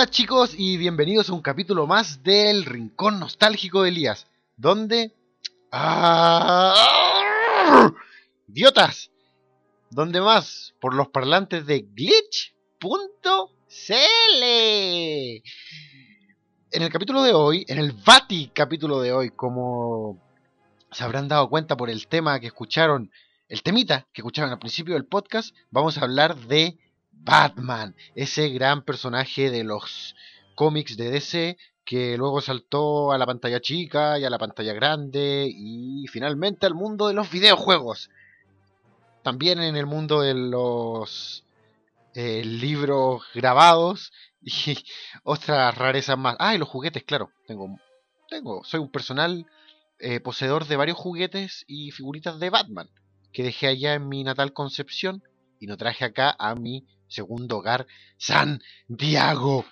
Hola chicos y bienvenidos a un capítulo más del Rincón Nostálgico de Elías, donde... ¡Ah! ¡Idiotas! ¿Dónde más? Por los parlantes de glitch.cl. En el capítulo de hoy, en el Vati capítulo de hoy, como se habrán dado cuenta por el tema que escucharon, el temita que escucharon al principio del podcast, vamos a hablar de Batman, ese gran personaje de los cómics de DC que luego saltó a la pantalla chica y a la pantalla grande y finalmente al mundo de los videojuegos. También en el mundo de los eh, libros grabados y otras rarezas más. Ah, y los juguetes, claro. Tengo, tengo, soy un personal eh, poseedor de varios juguetes y figuritas de Batman que dejé allá en mi natal Concepción y no traje acá a mi segundo hogar, Santiago,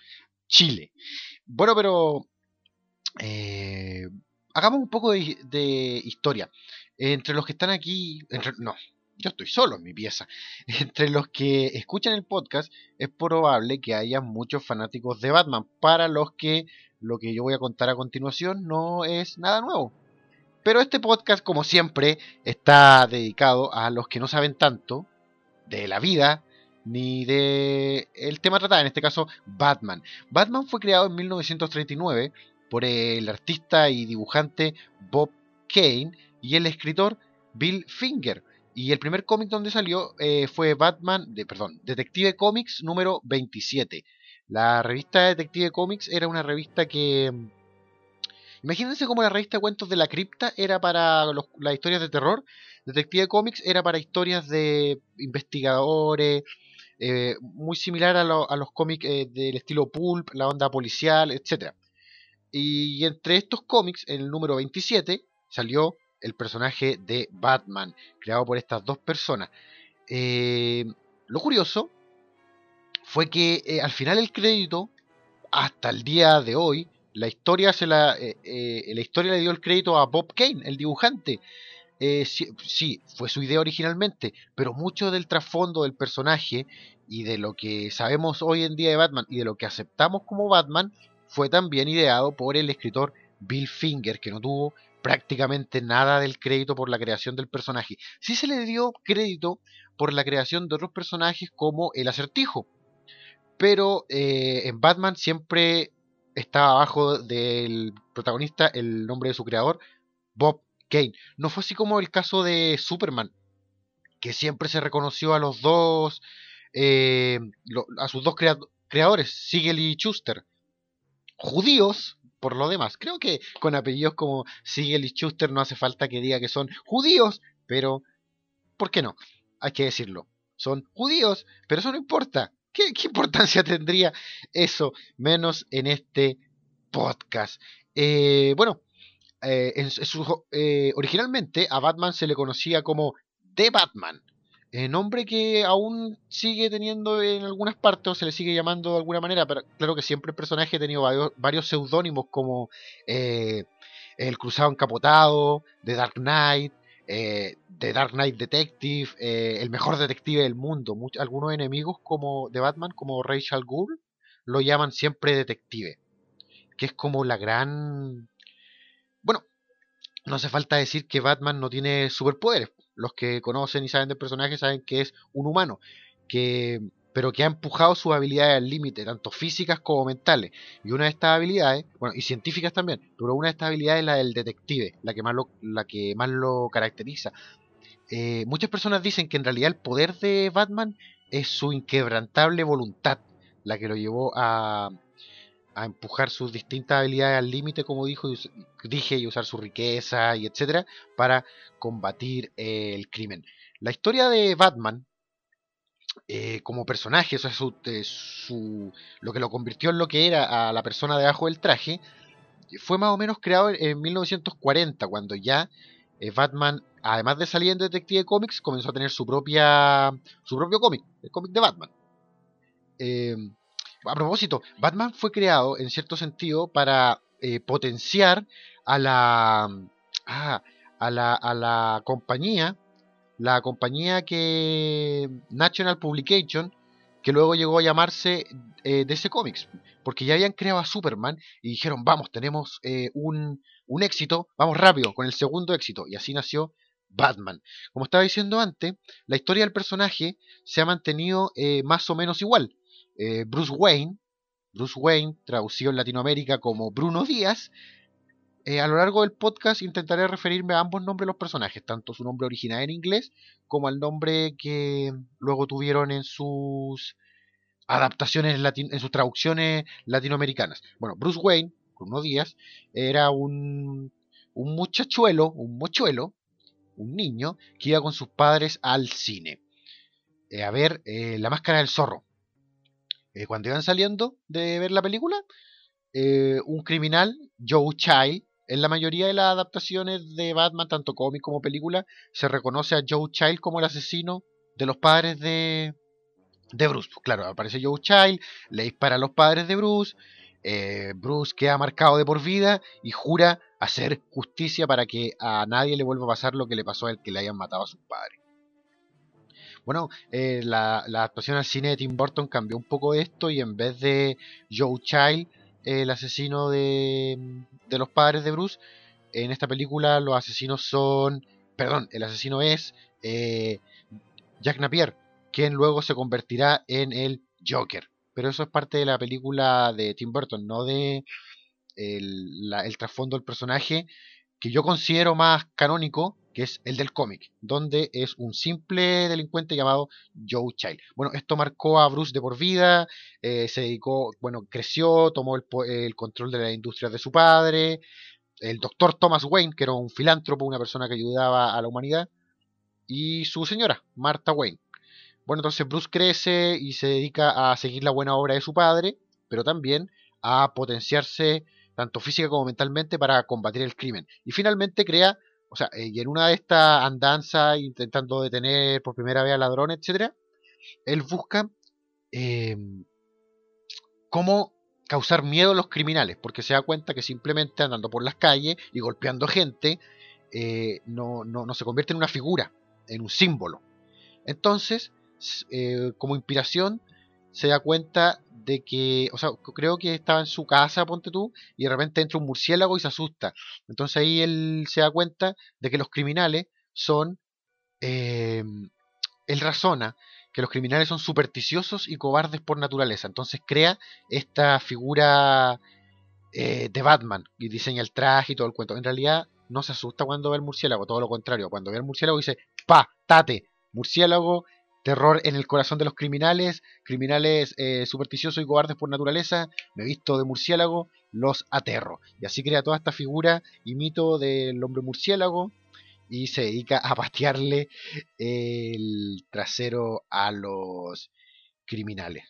Chile. Bueno, pero eh, hagamos un poco de, historia. Entre los que están aquí, no, yo estoy solo en mi pieza. Entre los que escuchan el podcast, es probable que haya muchos fanáticos de Batman. Para los que lo que yo voy a contar a continuación no es nada nuevo. Pero este podcast, como siempre, está dedicado a los que no saben tanto de la vida ni de el tema tratado, en este caso Batman. Batman fue creado en 1939 por el artista y dibujante Bob Kane y el escritor Bill Finger. Y el primer cómic donde salió eh, fue Batman, de, perdón, Detective Comics número 27. La revista Detective Comics era una revista que... Imagínense como la revista Cuentos de la Cripta era para las historias de terror. Detective Comics era para historias de investigadores, eh, muy similar a, los cómics eh, del estilo pulp, la onda policial, etc. Y entre estos cómics, en el número 27, salió el personaje de Batman, creado por estas dos personas. Eh, lo curioso fue que al final el crédito, hasta el día de hoy, la historia, se la, la historia le dio el crédito a Bob Kane, el dibujante. Eh, sí, fue su idea originalmente, pero mucho del trasfondo del personaje y de lo que sabemos hoy en día de Batman y de lo que aceptamos como Batman fue también ideado por el escritor Bill Finger, que no tuvo prácticamente nada del crédito por la creación del personaje. Sí se le dio crédito por la creación de otros personajes como el acertijo, pero eh, en Batman siempre estaba abajo del protagonista el nombre de su creador, Bob Kane. No fue así como el caso de Superman, que siempre se reconoció a los dos, eh, a sus dos creadores, Siegel y Schuster, judíos, por lo demás. Creo que con apellidos como Siegel y Schuster no hace falta que diga que son judíos, pero ¿por qué no? Hay que decirlo. Son judíos, pero eso no importa. ¿Qué, importancia tendría eso? Menos en este podcast. Eh, bueno, eh, eh, originalmente a Batman se le conocía como The Batman, eh, nombre que aún sigue teniendo en algunas partes o se le sigue llamando de alguna manera, pero claro que siempre el personaje ha tenido varios, seudónimos como El Cruzado Encapotado, The Dark Knight, The Dark Knight Detective, el mejor detective del mundo. algunos enemigos como de Batman, como Rachel Gould, lo llaman siempre detective, que es como la gran no hace falta decir que Batman no tiene superpoderes. Los que conocen y saben del personaje saben que es un humano, que, pero que ha empujado sus habilidades al límite, tanto físicas como mentales. Y una de estas habilidades, bueno, y científicas también, pero una de estas habilidades es la del detective, la que más lo, la que más lo caracteriza. Eh, muchas personas dicen que en realidad el poder de Batman es su inquebrantable voluntad, la que lo llevó a, a empujar sus distintas habilidades al límite, como dijo, dije, y usar su riqueza y etcétera para combatir el crimen. La historia de Batman eh, como personaje, eso es su, lo que lo convirtió en lo que era a la persona debajo del traje, fue más o menos creado en 1940, cuando ya eh, Batman, además de salir en Detective Comics, comenzó a tener su propia su propio cómic, el cómic de Batman. A propósito, Batman fue creado en cierto sentido para eh, potenciar a la, ah, a la, a la compañía, la compañía que National Publication, que luego llegó a llamarse eh, DC Comics, porque ya habían creado a Superman y dijeron, vamos, tenemos eh, un, un éxito, vamos rápido con el segundo éxito, y así nació Batman. Como estaba diciendo antes, la historia del personaje se ha mantenido eh, más o menos igual. Eh, Bruce Wayne, Bruce Wayne, traducido en Latinoamérica como Bruno Díaz, eh, a lo largo del podcast intentaré referirme a ambos nombres de los personajes, tanto su nombre original en inglés como al nombre que luego tuvieron en sus adaptaciones, en sus traducciones latinoamericanas. Bueno, Bruce Wayne, Bruno Díaz, era un, muchachuelo, un mochuelo, un niño que iba con sus padres al cine eh, a ver La Máscara del Zorro. Eh, cuando iban saliendo de ver la película, un criminal, Joe Child, en la mayoría de las adaptaciones de Batman, tanto cómic como película, se reconoce a Joe Child como el asesino de los padres de, de Bruce. Claro, aparece Joe Child, le dispara a los padres de Bruce, Bruce queda marcado de por vida y jura hacer justicia para que a nadie le vuelva a pasar lo que le pasó a él que le hayan matado a sus padres. Bueno, eh, la, actuación al cine de Tim Burton cambió un poco esto y en vez de Joe Child, el asesino de, de los padres de Bruce, en esta película los asesinos son, perdón, el asesino es eh, Jack Napier, quien luego se convertirá en el Joker. Pero eso es parte de la película de Tim Burton, no de el, trasfondo del personaje que yo considero más canónico, que es el del cómic, donde es un simple delincuente llamado Joe Child. Bueno, esto marcó a Bruce de por vida, eh, se dedicó, bueno, creció, tomó el, control de la industria de su padre, el doctor Thomas Wayne, que era un filántropo, una persona que ayudaba a la humanidad, y su señora, Martha Wayne. Bueno, entonces Bruce crece y se dedica a seguir la buena obra de su padre, pero también a potenciarse tanto física como mentalmente, para combatir el crimen. Y finalmente crea, o sea, eh, y en una de estas andanzas, intentando detener por primera vez al ladrón, etc., él busca em, cómo causar miedo a los criminales, porque se da cuenta que simplemente andando por las calles y golpeando gente, eh, no, no, se convierte en una figura, en un símbolo. Entonces, eh, como inspiración, se da cuenta de que, o sea, creo que estaba en su casa, ponte tú, y de repente entra un murciélago y se asusta. Entonces ahí él se da cuenta de que los criminales son, eh, él razona que los criminales son supersticiosos y cobardes por naturaleza. Entonces crea esta figura eh, de Batman y diseña el traje y todo el cuento. En realidad no se asusta cuando ve el murciélago, todo lo contrario. Cuando ve el murciélago dice, pa, tate, murciélago terror en el corazón de los criminales, criminales eh, supersticiosos y cobardes por naturaleza, me visto de murciélago, los aterro. Y así crea toda esta figura y mito del hombre murciélago y se dedica a patearle el trasero a los criminales.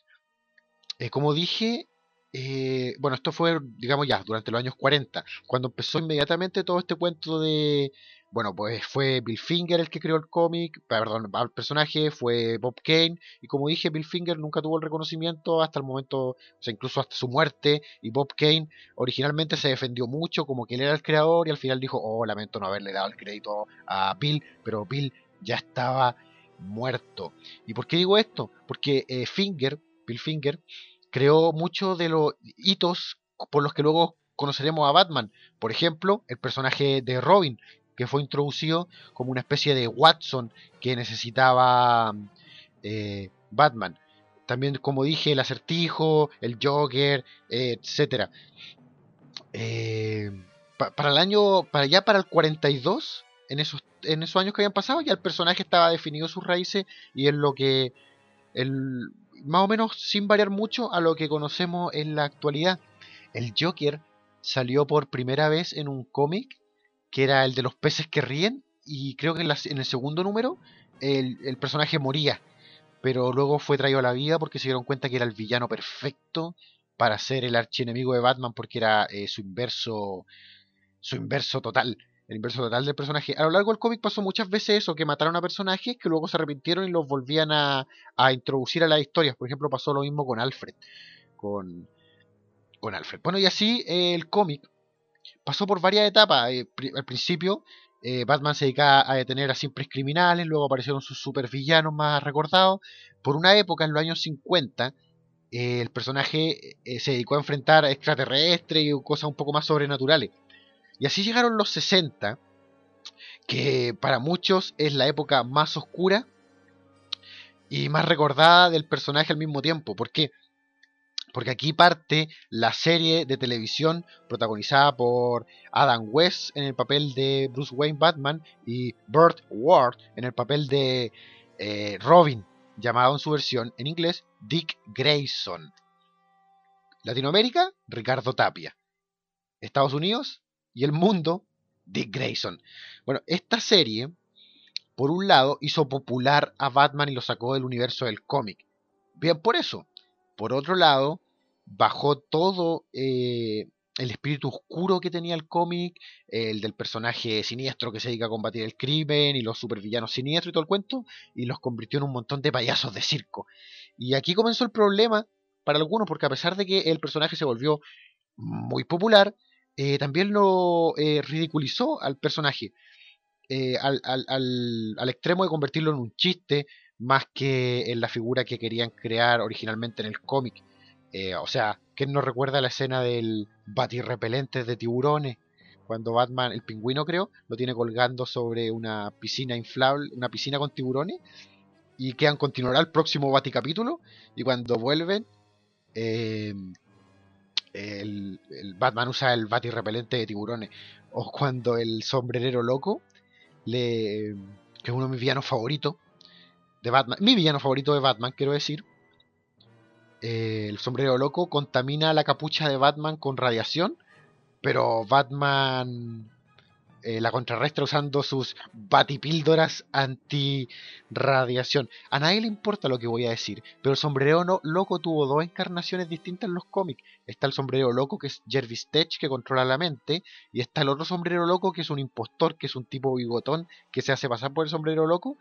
Eh, como dije, eh, bueno, esto fue, digamos ya, durante los años 40, cuando empezó inmediatamente todo este cuento de bueno, pues fue Bill Finger el que creó el cómic, perdón, el personaje, fue Bob Kane, y como dije, Bill Finger nunca tuvo el reconocimiento hasta el momento, o sea, incluso hasta su muerte, y Bob Kane originalmente se defendió mucho como que él era el creador, y al final dijo, oh, lamento no haberle dado el crédito a Bill, pero Bill ya estaba muerto. ¿Y por qué digo esto? Porque eh, Finger, Bill Finger, creó muchos de los hitos por los que luego conoceremos a Batman. Por ejemplo, el personaje de Robin, que fue introducido como una especie de Watson que necesitaba eh, Batman. También, como dije, el acertijo, el Joker. Eh, para el año, ya para el 42, en esos, en esos años que habían pasado, ya el personaje estaba definido sus raíces y es lo que, el, más o menos sin variar mucho a lo que conocemos en la actualidad. El Joker salió por primera vez en un cómic que era el de los peces que ríen, y creo que en, el segundo número el, personaje moría, pero luego fue traído a la vida porque se dieron cuenta que era el villano perfecto para ser el archienemigo de Batman porque era eh, su inverso su inverso total el inverso total del personaje. A lo largo del cómic pasó muchas veces eso, que mataron a personajes que luego se arrepintieron y los volvían a, a introducir a las historias. Por ejemplo, pasó lo mismo con Alfred. Con, con Alfred. Bueno, y así eh, el cómic pasó por varias etapas. Eh, al principio eh, Batman se dedicaba a detener a simples criminales, luego aparecieron sus supervillanos más recordados. Por una época, en los años 50, eh, el personaje se dedicó a enfrentar a extraterrestres y cosas un poco más sobrenaturales. Y así llegaron los 60, que para muchos es la época más oscura y más recordada del personaje al mismo tiempo. ¿Por qué? Porque aquí parte la serie de televisión protagonizada por Adam West en el papel de Bruce Wayne Batman y Burt Ward en el papel de eh, Robin, llamado en su versión en inglés Dick Grayson. Latinoamérica, Ricardo Tapia. Estados Unidos y el mundo, Dick Grayson. Bueno, esta serie, por un lado, hizo popular a Batman y lo sacó del universo del cómic. Bien por eso. Por otro lado, bajó todo eh, el espíritu oscuro que tenía el cómic, el del personaje siniestro que se dedica a combatir el crimen y los supervillanos siniestros y todo el cuento, y los convirtió en un montón de payasos de circo. Y aquí comenzó el problema para algunos, porque a pesar de que el personaje se volvió muy popular, eh, también lo eh, ridiculizó al personaje, al, al, al extremo de convertirlo en un chiste, más que en la figura que querían crear originalmente en el cómic. Eh, o sea, ¿quién no recuerda la escena del batirrepelente de tiburones? Cuando Batman, el pingüino creo, lo tiene colgando sobre una piscina inflable, una piscina con tiburones, y quedan continuará el próximo Baticapítulo, y cuando vuelven, eh, el, Batman usa el batirrepelente de tiburones, o cuando el sombrerero loco, le, que es uno de mis villanos favoritos de Batman, mi villano favorito de Batman, quiero decir, eh, el sombrero loco contamina la capucha de Batman con radiación, pero Batman eh, la contrarrestra usando sus batipíldoras anti-radiación. A nadie le importa lo que voy a decir, pero el sombrero loco tuvo dos encarnaciones distintas en los cómics. Está el sombrero loco que es Jervis Tech que controla la mente, y está el otro sombrero loco que es un impostor, que es un tipo bigotón que se hace pasar por el sombrero loco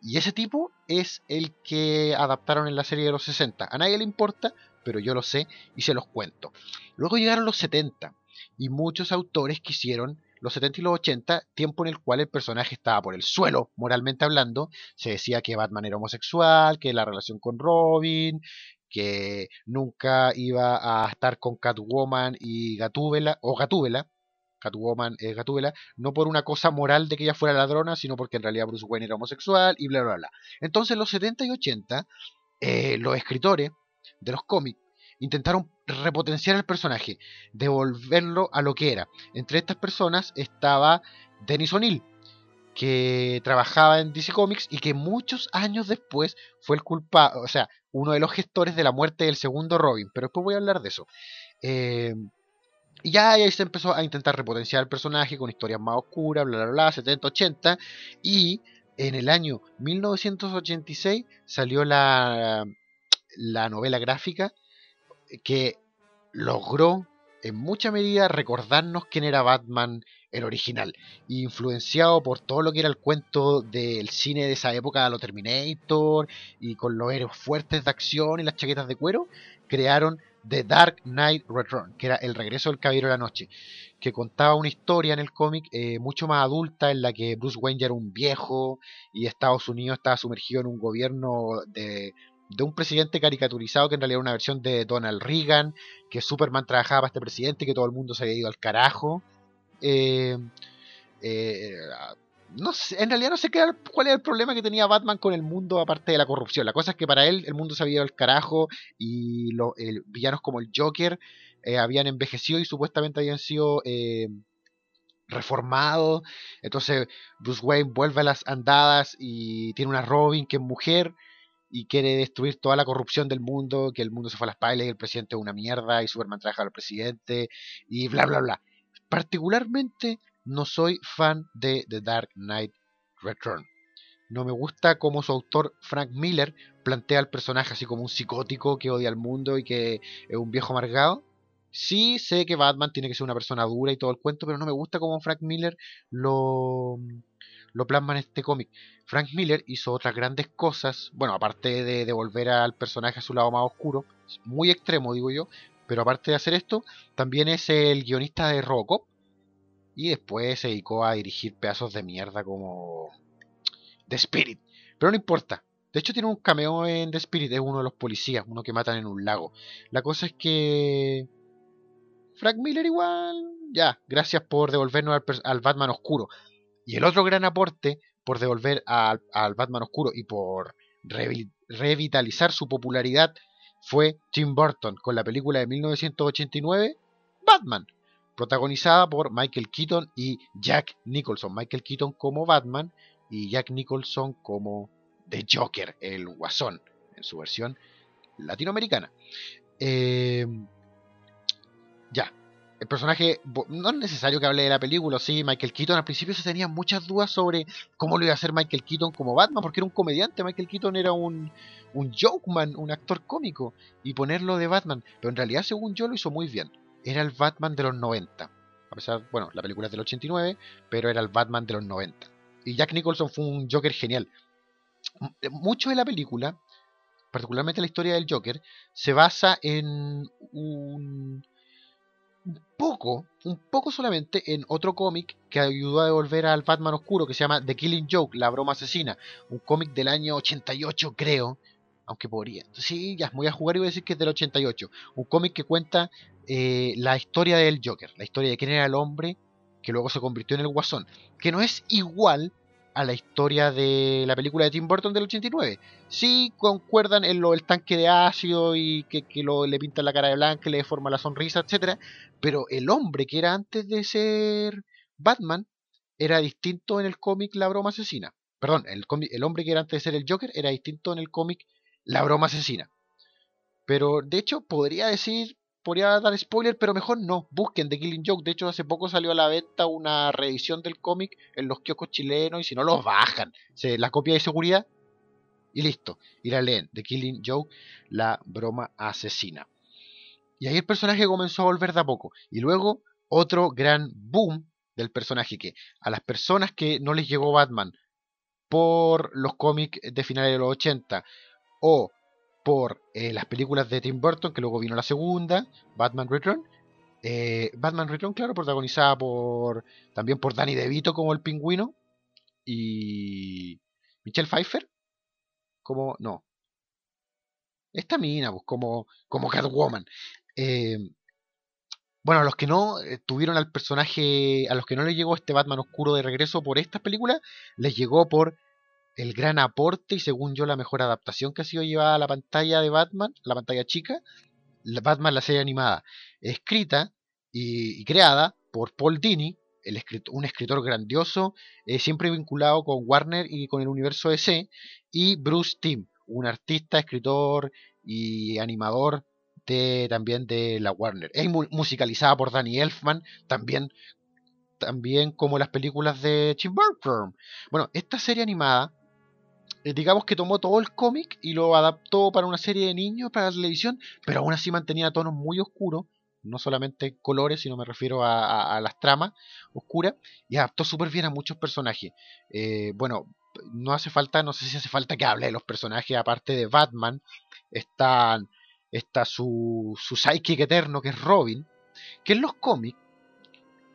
y ese tipo es el que adaptaron en la serie de los 60. A nadie le importa, pero yo lo sé y se los cuento. Luego llegaron los 70 y muchos autores quisieron los 70 y los 80, tiempo en el cual el personaje estaba por el suelo, moralmente hablando. Se decía que Batman era homosexual, que la relación con Robin, que nunca iba a estar con Catwoman y Gatúbela, o Gatúbela, Catwoman es Gatúbela, no por una cosa moral de que ella fuera ladrona, sino porque en realidad Bruce Wayne era homosexual y bla, bla, bla. Entonces, en los 70 y 80, eh, los escritores de los cómics intentaron repotenciar el personaje, devolverlo a lo que era. Entre estas personas estaba Dennis O'Neill, que trabajaba en DC Comics y que muchos años después fue el culpable, o sea, uno de los gestores de la muerte del segundo Robin, pero después voy a hablar de eso. Eh, y ya ahí se empezó a intentar repotenciar el personaje con historias más oscuras, bla, bla, bla, 70, 80. Y en el año 1986 salió la, la novela gráfica que logró en mucha medida recordarnos quién era Batman el original, influenciado por todo lo que era el cuento del cine de esa época, lo Terminator, y con los héroes fuertes de acción y las chaquetas de cuero, crearon The Dark Knight Return, que era el regreso del Caballero de la Noche, que contaba una historia en el cómic eh, mucho más adulta en la que Bruce Wayne era un viejo y Estados Unidos estaba sumergido en un gobierno de, un presidente caricaturizado que en realidad era una versión de Donald Reagan, que Superman trabajaba para este presidente, que todo el mundo se había ido al carajo. Eh, eh, no sé, en realidad no sé qué cuál era el problema que tenía Batman con el mundo aparte de la corrupción. La cosa es que para él el mundo se había ido al carajo y los villanos como el Joker eh, habían envejecido y supuestamente habían sido eh, reformados. Entonces Bruce Wayne vuelve a las andadas y tiene una Robin que es mujer y quiere destruir toda la corrupción del mundo, que el mundo se fue a las pailas y el presidente es una mierda y Superman trabaja al presidente y bla bla bla. Particularmente no soy fan de The Dark Knight Return. No me gusta como su autor Frank Miller plantea al personaje así como un psicótico que odia al mundo y que es un viejo amargado. Sí sé que Batman tiene que ser una persona dura y todo el cuento, pero no me gusta como Frank Miller lo, lo plasma en este cómic. Frank Miller hizo otras grandes cosas, bueno, aparte de devolver al personaje a su lado más oscuro, muy extremo digo yo, pero aparte de hacer esto, también es el guionista de Robocop, y después se dedicó a dirigir pedazos de mierda como The Spirit. Pero no importa. De hecho tiene un cameo en The Spirit, es uno de los policías, uno que matan en un lago. La cosa es que... Frank Miller igual... Ya, gracias por devolvernos al, Batman oscuro. Y el otro gran aporte por devolver al, Batman oscuro y por revitalizar su popularidad fue Tim Burton con la película de 1989 Batman, protagonizada por Michael Keaton y Jack Nicholson. Michael Keaton como Batman y Jack Nicholson como The Joker, el guasón, en su versión latinoamericana. Eh, ya, el personaje, no es necesario que hable de la película, sí, Michael Keaton al principio se tenían muchas dudas sobre cómo lo iba a hacer Michael Keaton como Batman, porque era un comediante, Michael Keaton era un, un jokeman, un actor cómico, y ponerlo de Batman, pero en realidad según yo lo hizo muy bien, era el Batman de los 90, a pesar, bueno, la película es del 89, pero era el Batman de los 90, y Jack Nicholson fue un Joker genial. Mucho de la película, particularmente la historia del Joker, se basa en un un poco, un poco solamente en otro cómic que ayudó a devolver al Batman oscuro que se llama The Killing Joke, La broma asesina, un cómic del año 88 creo, aunque podría. Sí, ya voy a jugar y voy a decir que es del 88, un cómic que cuenta eh, la historia del Joker, la historia de quién era el hombre que luego se convirtió en el Guasón, que no es igual a la historia de la película de Tim Burton del 89. Sí concuerdan en lo del tanque de ácido y que, lo, le pintan la cara de blanca, le deforma la sonrisa, etc. Pero el hombre que era antes de ser Batman era distinto en el cómic La Broma Asesina. Perdón, el, el hombre que era antes de ser el Joker era distinto en el cómic La Broma Asesina. Pero de hecho podría decir podría dar spoiler, pero mejor no. Busquen The Killing Joke. De hecho, hace poco salió a la venta una reedición del cómic en los kioscos chilenos y si no los bajan, se, la copia de seguridad y listo. Y la leen. The Killing Joke, la broma asesina. Y ahí el personaje comenzó a volver de a poco. Y luego otro gran boom del personaje que a las personas que no les llegó Batman por los cómics de finales de los 80 o por eh, las películas de Tim Burton, que luego vino la segunda, Batman Return. Eh, Batman Return, claro, protagonizada por también por Danny DeVito como el pingüino y Michelle Pfeiffer como no esta mina pues, como como Catwoman eh, bueno a los que no tuvieron al personaje a los que no les llegó este Batman oscuro de regreso por estas películas les llegó por el gran aporte y según yo la mejor adaptación que ha sido llevada a la pantalla de Batman, la pantalla chica, Batman la serie animada, escrita y, creada por Paul Dini, un escritor grandioso, eh, siempre vinculado con Warner y con el universo DC, y Bruce Timm, un artista, escritor y animador de, también de la Warner. Es musicalizada por Danny Elfman, también, también como las películas de Tim Burton. Bueno, esta serie animada digamos que tomó todo el cómic y lo adaptó para una serie de niños, para la televisión, pero aún así mantenía tonos muy oscuros, no solamente colores, sino me refiero a, las tramas oscuras, y adaptó súper bien a muchos personajes. Eh, bueno, no hace falta, no sé si hace falta que hable de los personajes, aparte de Batman, están, está su, su psychic eterno, que es Robin, que en los cómics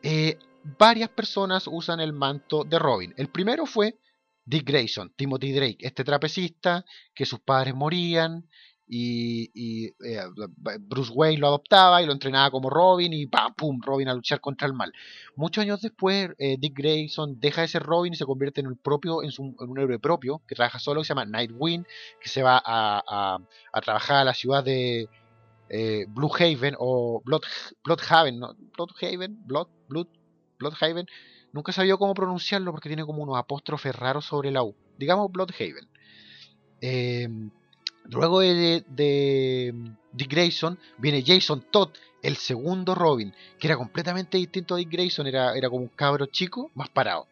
eh, varias personas usan el manto de Robin. El primero fue Dick Grayson, Timothy Drake, este trapecista que sus padres morían y, eh, Bruce Wayne lo adoptaba y lo entrenaba como Robin y ¡pam! ¡pum! Robin a luchar contra el mal. Muchos años después, eh, Dick Grayson deja de ser Robin y se convierte en, el propio, en, un héroe propio que trabaja solo, que se llama Nightwing, que se va a, trabajar a la ciudad de eh, Blue Haven o Blood, Bloodhaven, ¿no? Bloodhaven, Blood, Blood, Bloodhaven Nunca sabía cómo pronunciarlo porque tiene como unos apóstrofes raros sobre la U. Digamos Bloodhaven. Em, luego de, Dick Grayson viene Jason Todd, el segundo Robin, que era completamente distinto a Dick Grayson, era, era como un cabro chico más parado.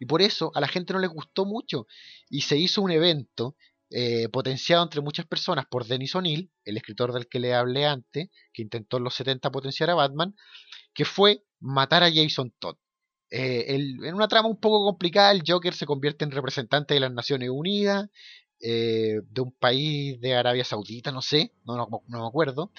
Y por eso a la gente no le gustó mucho. Y se hizo un evento eh, potenciado entre muchas personas por Dennis O'Neill, el escritor del que le hablé antes, que intentó en los 70 potenciar a Batman, que fue matar a Jason Todd. Eh, en una trama un poco complicada, el Joker se convierte en representante de las Naciones Unidas, eh, de un país de Arabia Saudita, no sé, no, me acuerdo,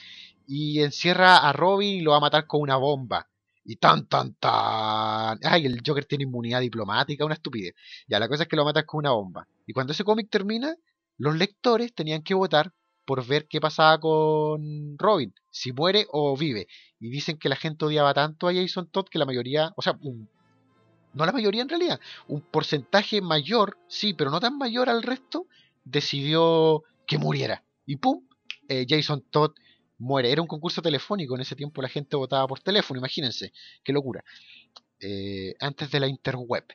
y encierra a Robin y lo va a matar con una bomba. Y tan, tan, tan. Ay, el Joker tiene inmunidad diplomática, una estupidez. Ya, la cosa es que lo matan con una bomba. Y cuando ese cómic termina, los lectores tenían que votar por ver qué pasaba con Robin, si muere o vive. Y dicen que la gente odiaba tanto a Jason Todd que la mayoría, o sea, no la mayoría en realidad, un porcentaje mayor, sí, pero no tan mayor al resto, decidió que muriera. Y pum, eh, Jason Todd muere. Era un concurso telefónico, en ese tiempo la gente votaba por teléfono, imagínense, qué locura. Eh, antes de la interweb.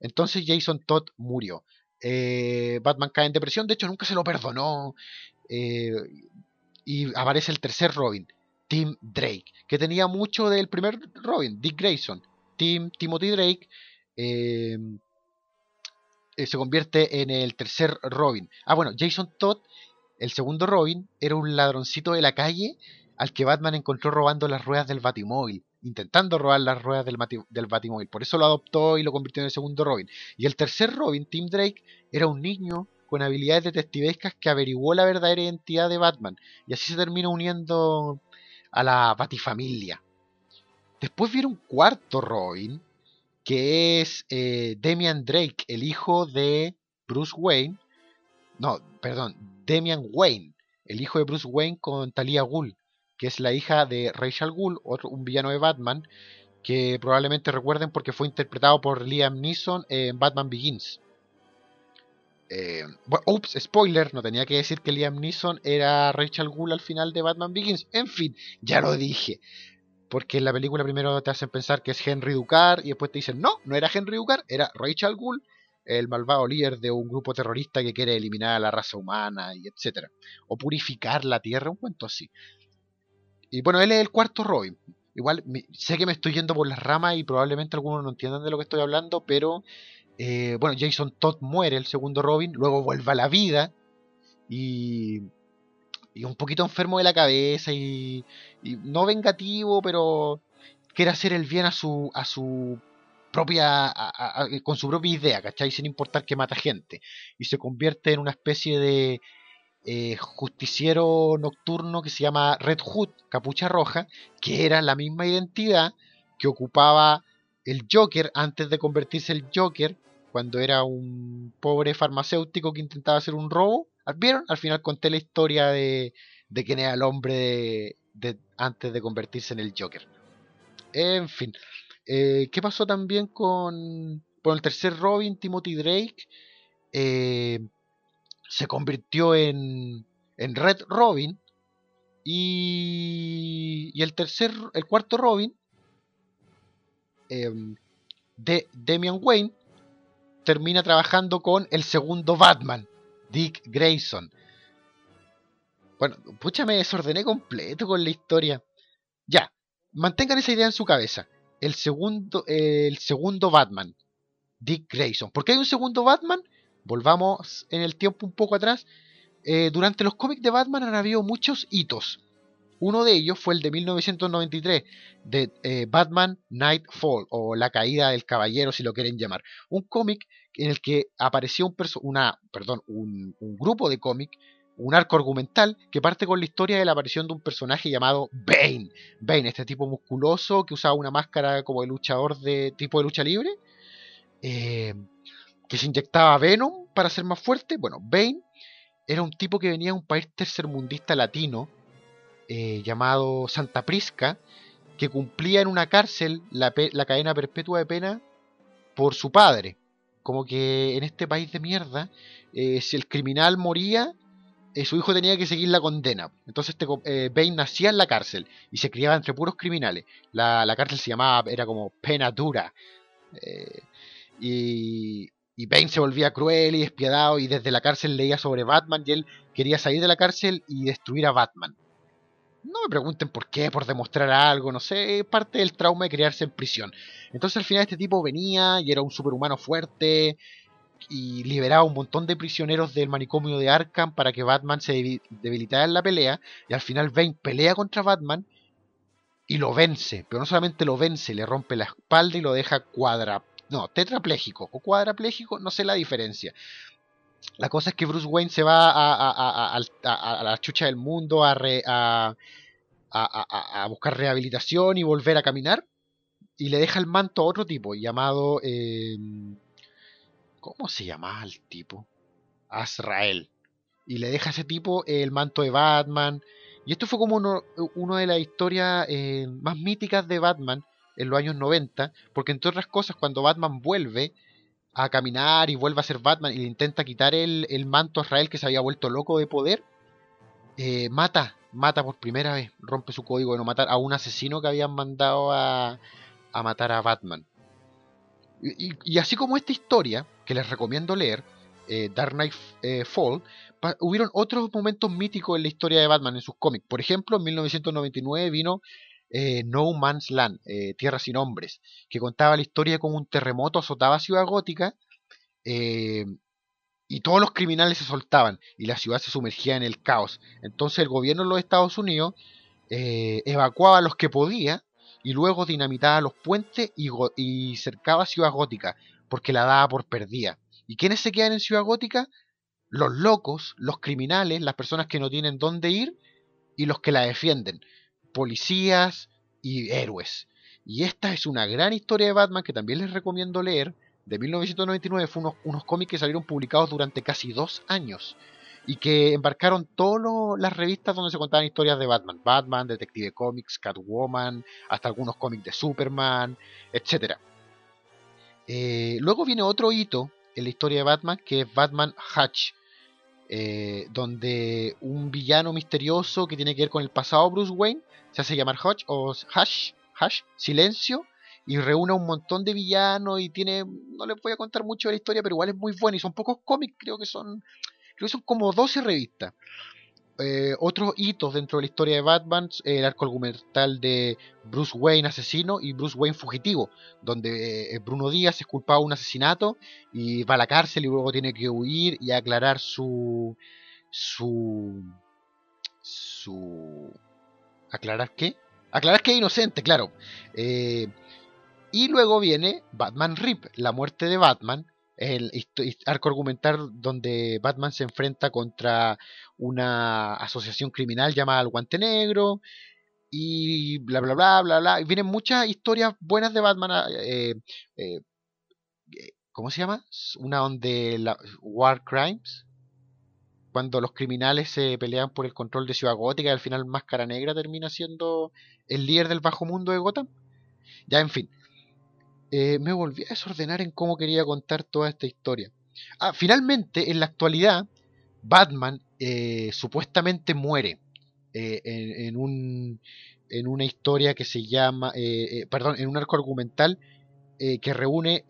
Entonces Jason Todd murió. Eh, Batman cae en depresión, de hecho nunca se lo perdonó. y aparece el tercer Robin, Tim Drake, que tenía mucho del primer Robin, Dick Grayson. Tim, Timothy Drake se convierte en el tercer Robin. Ah, bueno, Jason Todd el segundo Robin era un ladroncito de la calle al que Batman encontró robando las ruedas del Batimóvil, intentando robar las ruedas del, del, Batimóvil. Por eso lo adoptó y lo convirtió en el segundo Robin. Y el tercer Robin, Tim Drake, era un niño con habilidades detectivescas que averiguó la verdadera identidad de Batman. Y así se terminó uniendo a la Batifamilia. Después viene un cuarto Robin, que es eh, Damian Drake, el hijo de Bruce Wayne. No, perdón, Damian Wayne, el hijo de Bruce Wayne con Talia Ghul, que es la hija de Rachel Ghul, otro, un villano de Batman, que probablemente recuerden porque fue interpretado por Liam Neeson en Batman Begins. Eh, ups, spoiler, no tenía que decir que Liam Neeson era Rachel Ghul al final de Batman Begins. En fin, ya lo dije. Porque en la película primero te hacen pensar que es Henry Ducar y después te dicen, no, no era Henry Ducar, era Rachel Ghul el malvado líder de un grupo terrorista que quiere eliminar a la raza humana y etcétera. O purificar la tierra, un cuento así. Y bueno, él es el cuarto Robin. Igual sé que me estoy yendo por las ramas y probablemente algunos no entiendan de lo que estoy hablando, pero eh, bueno, Jason Todd muere, el segundo Robin, luego vuelve a la vida y, y un poquito enfermo de la cabeza y, y no vengativo, pero quiere hacer el bien a su, a su propia, con su propia idea, ¿cachai? Sin importar que mata gente. Y se convierte en una especie de eh, justiciero nocturno que se llama Red Hood, capucha roja, que era la misma identidad que ocupaba el Joker antes de convertirse el Joker cuando era un pobre farmacéutico que intentaba hacer un robo. ¿Vieron? Al final conté la historia de, de quién era el hombre de, antes de convertirse en el Joker. En fin, eh, ¿Qué pasó también con, el tercer Robin, Timothy Drake? Eh, se convirtió en, en Red Robin. Y, y, el tercer, el cuarto Robin, em, de Damian Wayne, termina trabajando con el segundo Batman, Dick Grayson. Bueno, pucha, me desordené completo con la historia. Ya, mantengan esa idea en su cabeza el segundo, el segundo Batman, Dick Grayson. ¿Por qué hay un segundo Batman? Volvamos en el tiempo un poco atrás. Eh, durante los cómics de Batman han habido muchos hitos. Uno de ellos fue el de 1993, de eh, Batman Nightfall, o La Caída del Caballero, si lo quieren llamar. Un cómic en el que apareció un, una, perdón, un, un grupo de cómic un arco argumental que parte con la historia de la aparición de un personaje llamado Bane. Bane, este tipo musculoso que usaba una máscara como de luchador de tipo de lucha libre, eh, que se inyectaba Venom para ser más fuerte. Bueno, Bane era un tipo que venía de un país tercermundista latino eh, llamado Santa Prisca, que cumplía en una cárcel la, cadena perpetua de pena por su padre. Como que en este país de mierda, eh, si el criminal moría, eh, su hijo tenía que seguir la condena. Entonces este, eh, Bane nacía en la cárcel y se criaba entre puros criminales. La, cárcel se llamaba, era como pena dura. Y, y Bane se volvía cruel y despiadado y desde la cárcel leía sobre Batman y él quería salir de la cárcel y destruir a Batman. No me pregunten por qué, por demostrar algo, no sé, parte del trauma de criarse en prisión. Entonces al final este tipo venía y era un superhumano fuerte, y liberaba un montón de prisioneros del manicomio de Arkham para que Batman se debilitara en la pelea. Y al final Bane pelea contra Batman y lo vence. Pero no solamente lo vence, le rompe la espalda y lo deja cuadra. No, tetrapléjico o cuadrapléjico, no sé la diferencia. La cosa es que Bruce Wayne se va a, la chucha del mundo a, a buscar rehabilitación y volver a caminar. y le deja el manto a otro tipo llamado... em, ¿Cómo se llamaba el tipo? Azrael. Y le deja a ese tipo el manto de Batman. Y esto fue como uno, uno de las historias eh, más míticas de Batman en los años 90, porque entre otras cosas, cuando Batman vuelve a caminar y vuelve a ser Batman y le intenta quitar el, el manto a Azrael que se había vuelto loco de poder, eh, mata, mata por primera vez, rompe su código de no matar a un asesino que habían mandado a, a matar a Batman. Y, así como esta historia, que les recomiendo leer, eh, Dark Knight eh, Fall, hubieron otros momentos míticos en la historia de Batman en sus cómics. Por ejemplo, en 1999 vino eh, No Man's Land, eh, Tierra sin Hombres, que contaba la historia de cómo un terremoto azotaba Ciudad Gótica eh, y todos los criminales se soltaban y la ciudad se sumergía en el caos. Entonces el gobierno de los Estados Unidos eh, evacuaba a los que podía y luego dinamitaba los puentes y, y cercaba Ciudad Gótica porque la daba por perdida. ¿Y quiénes se quedan en Ciudad Gótica? Los locos, los criminales, las personas que no tienen dónde ir y los que la defienden, policías y héroes. Y esta es una gran historia de Batman que también les recomiendo leer. De 1999 fue unos, cómics que salieron publicados durante casi dos años y que embarcaron todas las revistas donde se contaban historias de Batman. Batman, Detective Comics, Catwoman, hasta algunos cómics de Superman, etc. Eh, luego viene otro hito en la historia de Batman que es Batman Hatch, eh, donde un villano misterioso que tiene que ver con el pasado Bruce Wayne se hace llamar Hutch o Hash, Silencio, y reúne a un montón de villanos y tiene, no les voy a contar mucho de la historia, pero igual es muy buena y son pocos cómics, creo que son, creo que son como 12 revistas. Eh, otros hitos dentro de la historia de Batman, el arco argumental de Bruce Wayne asesino y Bruce Wayne fugitivo, donde eh, Bruno Díaz es culpado de un asesinato y va a la cárcel y luego tiene que huir y aclarar su su su aclarar qué aclarar que es inocente claro. Eh, y luego viene Batman Rip la muerte de Batman el arco argumental donde Batman se enfrenta contra una asociación criminal llamada el Guante Negro y bla bla bla bla bla vienen muchas historias buenas de Batman ah, eh, eh, eh, ¿cómo se llama? una donde la War Crimes cuando los criminales se pelean por el control de Ciudad Gótica y al final Máscara Negra termina siendo el líder del bajo mundo de Gotham. Ya, en fin. Eh, me volví a desordenar en cómo quería contar toda esta historia. Ah, finalmente, en la actualidad, Batman eh, supuestamente muere eh, en, un, en una historia que se llama, eh, eh, perdón, en un arco argumental que reúne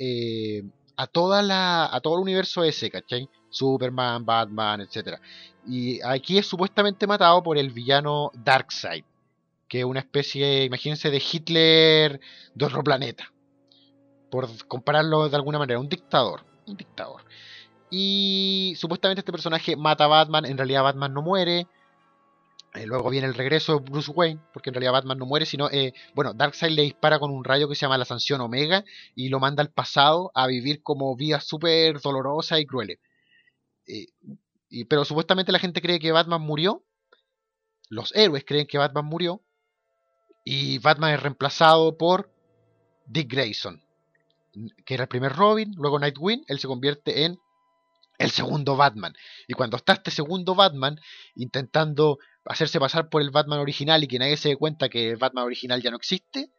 a toda la, a todo el universo ese, ¿cachai? Superman, Batman, etcétera. Y aquí es supuestamente matado por el villano Darkseid, que es una especie, imagínense, de Hitler de otro planeta. Por compararlo de alguna manera, un dictador, un dictador. Y supuestamente este personaje mata a Batman, en realidad Batman no muere. Eh, luego viene el regreso de Bruce Wayne, porque en realidad Batman no muere, sino, eh, bueno, Darkseid le dispara con un rayo que se llama la sanción Omega y lo manda al pasado a vivir como vidas súper dolorosas y crueles. Eh, y, pero supuestamente la gente cree que Batman murió, los héroes creen que Batman murió, y Batman es reemplazado por Dick Grayson, que era el primer Robin, luego Nightwing, él se convierte en el segundo Batman. Y cuando está este segundo Batman intentando hacerse pasar por el Batman original y que nadie se dé cuenta que el Batman original ya no existe,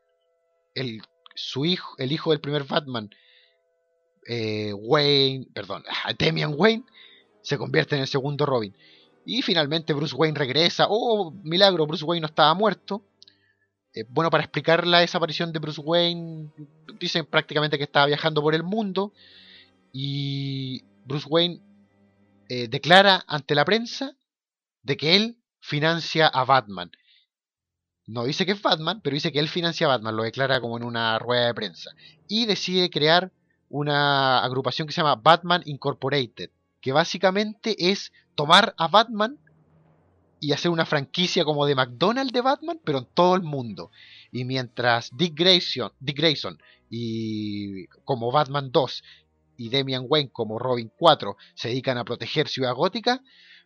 el, su hijo, el hijo del primer Batman, eh, Wayne, perdón, Damian Wayne, se convierte en el segundo Robin. Y finalmente Bruce Wayne regresa. Oh, milagro, Bruce Wayne no estaba muerto. Eh, bueno, para explicar la desaparición de Bruce Wayne, dicen prácticamente que estaba viajando por el mundo. Y Bruce Wayne eh, declara ante la prensa de que él financia a Batman. No dice que es Batman, pero dice que él financia a Batman, lo declara como en una rueda de prensa. Y decide crear una agrupación que se llama Batman Incorporated, que básicamente es tomar a Batman y hacer una franquicia como de McDonald's de Batman, pero en todo el mundo. Y mientras Dick Grayson, Dick Grayson y como Batman 2 y Damian Wayne como Robin 4 se dedican a proteger Ciudad Gótica,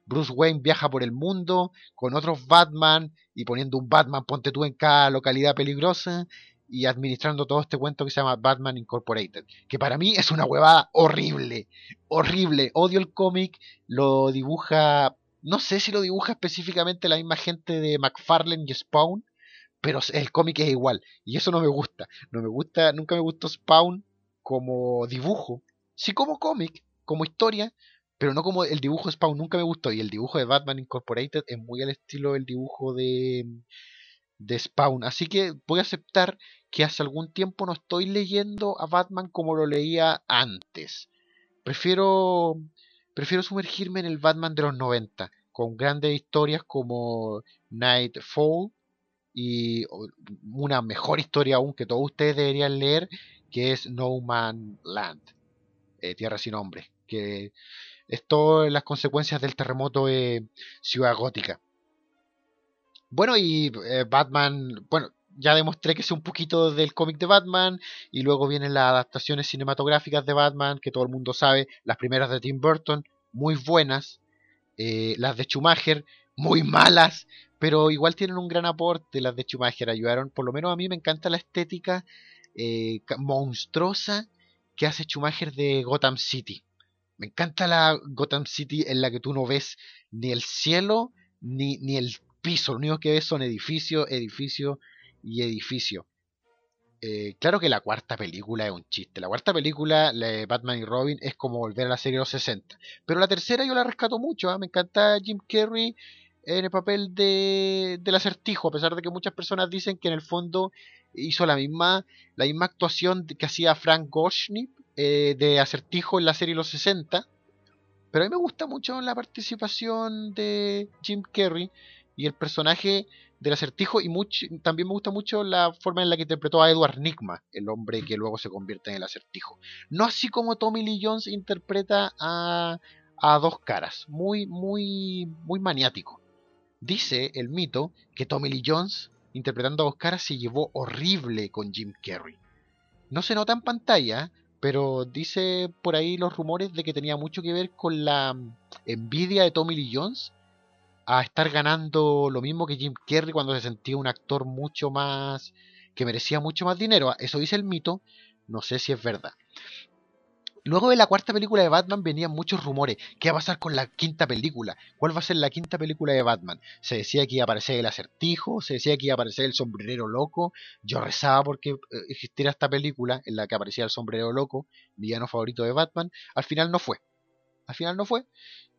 Bruce Wayne viaja por el mundo con otros Batman y poniendo un Batman, ponte tú en cada localidad peligrosa y administrando todo este cuento que se llama Batman Incorporated, que para mí es una huevada horrible, horrible. Odio el cómic, lo dibuja, no sé si lo dibuja específicamente la misma gente de McFarlane y Spawn, pero el cómic es igual y eso no me gusta. No me gusta, nunca me gustó Spawn como dibujo, sí como cómic, como historia, pero no como el dibujo de Spawn nunca me gustó y el dibujo de Batman Incorporated es muy al estilo del dibujo de de Spawn, así que voy a aceptar que hace algún tiempo no estoy leyendo a Batman como lo leía antes. Prefiero prefiero sumergirme en el Batman de los 90, con grandes historias como Nightfall y una mejor historia aún que todos ustedes deberían leer, que es No Man Land, eh, Tierra sin Nombre, que es todas las consecuencias del terremoto de Ciudad Gótica. Bueno, y eh, Batman, bueno, ya demostré que sé un poquito del cómic de Batman y luego vienen las adaptaciones cinematográficas de Batman, que todo el mundo sabe, las primeras de Tim Burton, muy buenas, eh, las de Schumacher, muy malas, pero igual tienen un gran aporte las de Schumacher, ayudaron, por lo menos a mí me encanta la estética eh, monstruosa que hace Schumacher de Gotham City. Me encanta la Gotham City en la que tú no ves ni el cielo ni, ni el piso, lo único que ves son edificios, edificios y edificio. Eh, claro que la cuarta película es un chiste. La cuarta película, la de Batman y Robin, es como volver a la serie de los 60. Pero la tercera yo la rescato mucho. ¿ah? Me encanta Jim Carrey en el papel de, del acertijo, a pesar de que muchas personas dicen que en el fondo hizo la misma, la misma actuación que hacía Frank Gorshnip eh, de acertijo en la serie de los 60. Pero a mí me gusta mucho la participación de Jim Carrey y el personaje del acertijo y mucho, también me gusta mucho la forma en la que interpretó a Edward Nigma, el hombre que luego se convierte en el acertijo. No así como Tommy Lee Jones interpreta a, a dos caras, muy, muy, muy maniático. Dice el mito que Tommy Lee Jones, interpretando a dos caras, se llevó horrible con Jim Carrey. No se nota en pantalla, pero dice por ahí los rumores de que tenía mucho que ver con la envidia de Tommy Lee Jones a estar ganando lo mismo que Jim Carrey cuando se sentía un actor mucho más que merecía mucho más dinero. Eso dice el mito, no sé si es verdad. Luego de la cuarta película de Batman venían muchos rumores. ¿Qué va a pasar con la quinta película? ¿Cuál va a ser la quinta película de Batman? Se decía que iba a aparecer el acertijo, se decía que iba a aparecer el sombrerero loco. Yo rezaba porque eh, existiera esta película en la que aparecía el sombrero loco, villano favorito de Batman. Al final no fue. Al final no fue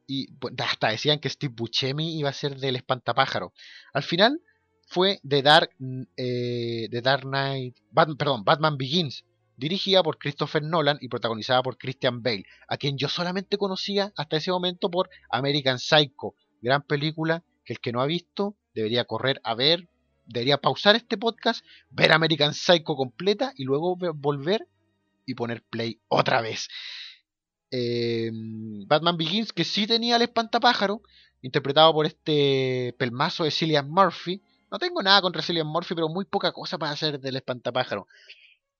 y pues, hasta decían que Steve Buscemi iba a ser del espantapájaro. Al final fue The Dark, mm, eh, Dark Knight, perdón, Batman Begins, dirigida por Christopher Nolan y protagonizada por Christian Bale, a quien yo solamente conocía hasta ese momento por American Psycho, gran película que el que no ha visto debería correr a ver, debería pausar este podcast, ver American Psycho completa y luego volver y poner play otra vez. Em, Batman Begins, que sí tenía el espantapájaro, interpretado por este pelmazo de Cillian Murphy. No tengo nada contra Cillian Murphy, pero muy poca cosa para hacer del espantapájaro.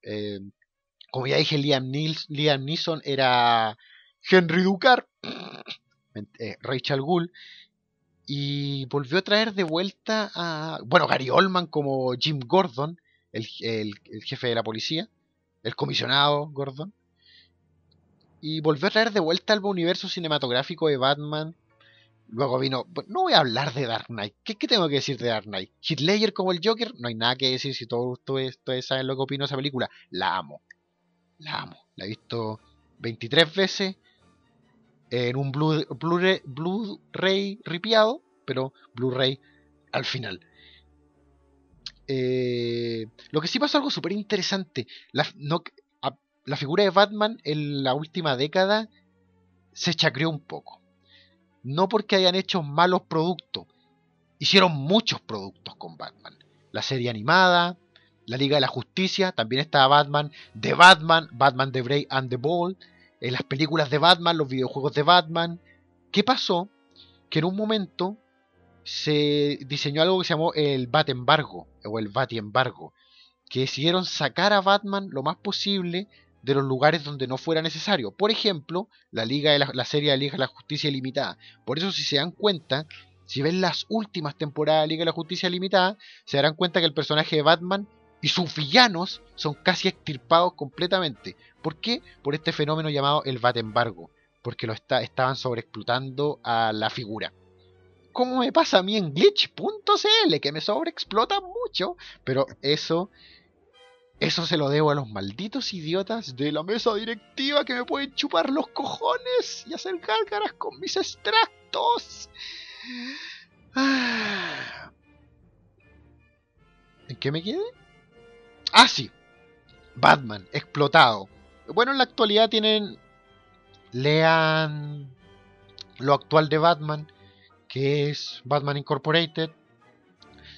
Em, como ya dije, Liam, Liam Neeson era Henry Ducar, eh, Rachel Gould, y volvió a traer de vuelta a, bueno, Gary Oldman como Jim Gordon, el jefe de la policía, el comisionado Gordon y volvió a traer de vuelta al universo cinematográfico de Batman. Luego vino. No voy a hablar de Dark Knight. ¿Qué, tengo que decir de Dark Knight? Hitler como el Joker, no hay nada que decir si todos ustedes saben lo que opino de esa película. La amo. La amo. La he visto 23 veces en un Blu-ray Blu ripiado, pero Blu-ray al final. Eh, lo que sí pasó algo súper interesante. no, la figura de Batman en la última década se chacreó un poco. No porque hayan hecho malos productos, hicieron muchos productos con Batman. La serie animada, la Liga de la Justicia, también estaba Batman, The Batman, Batman The Brave and the Bold, en las películas de Batman, los videojuegos de Batman. ¿Qué pasó? Que en un momento se diseñó algo que se llamó el Bat Embargo o el Bat Embargo, que decidieron sacar a Batman lo más posible de los lugares donde no fuera necesario. Por ejemplo, la, Liga la, serie de Liga de la Justicia Limitada. Por eso, si se dan cuenta, si ven las últimas temporadas de Liga de la Justicia Limitada, se darán cuenta que el personaje de Batman y sus villanos son casi extirpados completamente. ¿Por qué? Por este fenómeno llamado el VAT embargo, porque lo estaban sobreexplotando a la figura. Como me pasa a mí en glitch.cl, que me sobreexplota mucho, pero eso eso se lo debo a los malditos idiotas de la mesa directiva que me pueden chupar los cojones y hacer gárgaras con mis extractos. Ah. ¿En qué me quedé? Ah, sí. Batman, explotado. Bueno, en la actualidad tienen... Lean lo actual de Batman, que es Batman Incorporated.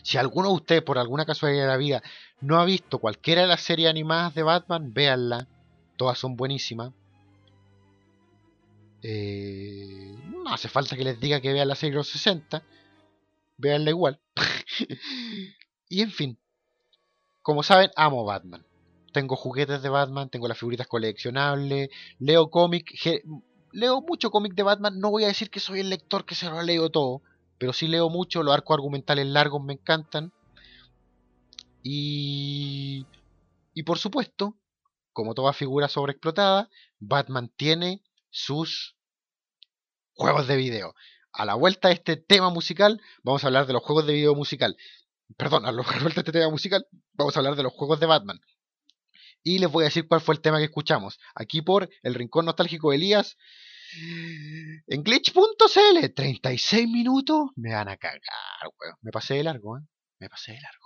Si alguno de ustedes, por alguna casualidad de la vida, no ha visto cualquiera de las series animadas de Batman, véanla. Todas son buenísimas. Eh, no hace falta que les diga que vean la serie de los 60. Véanla igual. y en fin. Como saben, amo Batman. Tengo juguetes de Batman, tengo las figuritas coleccionables, leo cómic, leo mucho cómic de Batman. No voy a decir que soy el lector que se lo leo todo, pero sí leo mucho. Los arcos argumentales largos me encantan. Y, y por supuesto, como toda figura sobreexplotada, Batman tiene sus juegos de video. A la vuelta de este tema musical, vamos a hablar de los juegos de video musical. Perdón, a la vuelta de este tema musical, vamos a hablar de los juegos de Batman. Y les voy a decir cuál fue el tema que escuchamos. Aquí por el Rincón Nostálgico de Elías. En glitch.cl, 36 minutos. Me van a cagar, weón. Me pasé de largo, ¿eh? Me pasé de largo.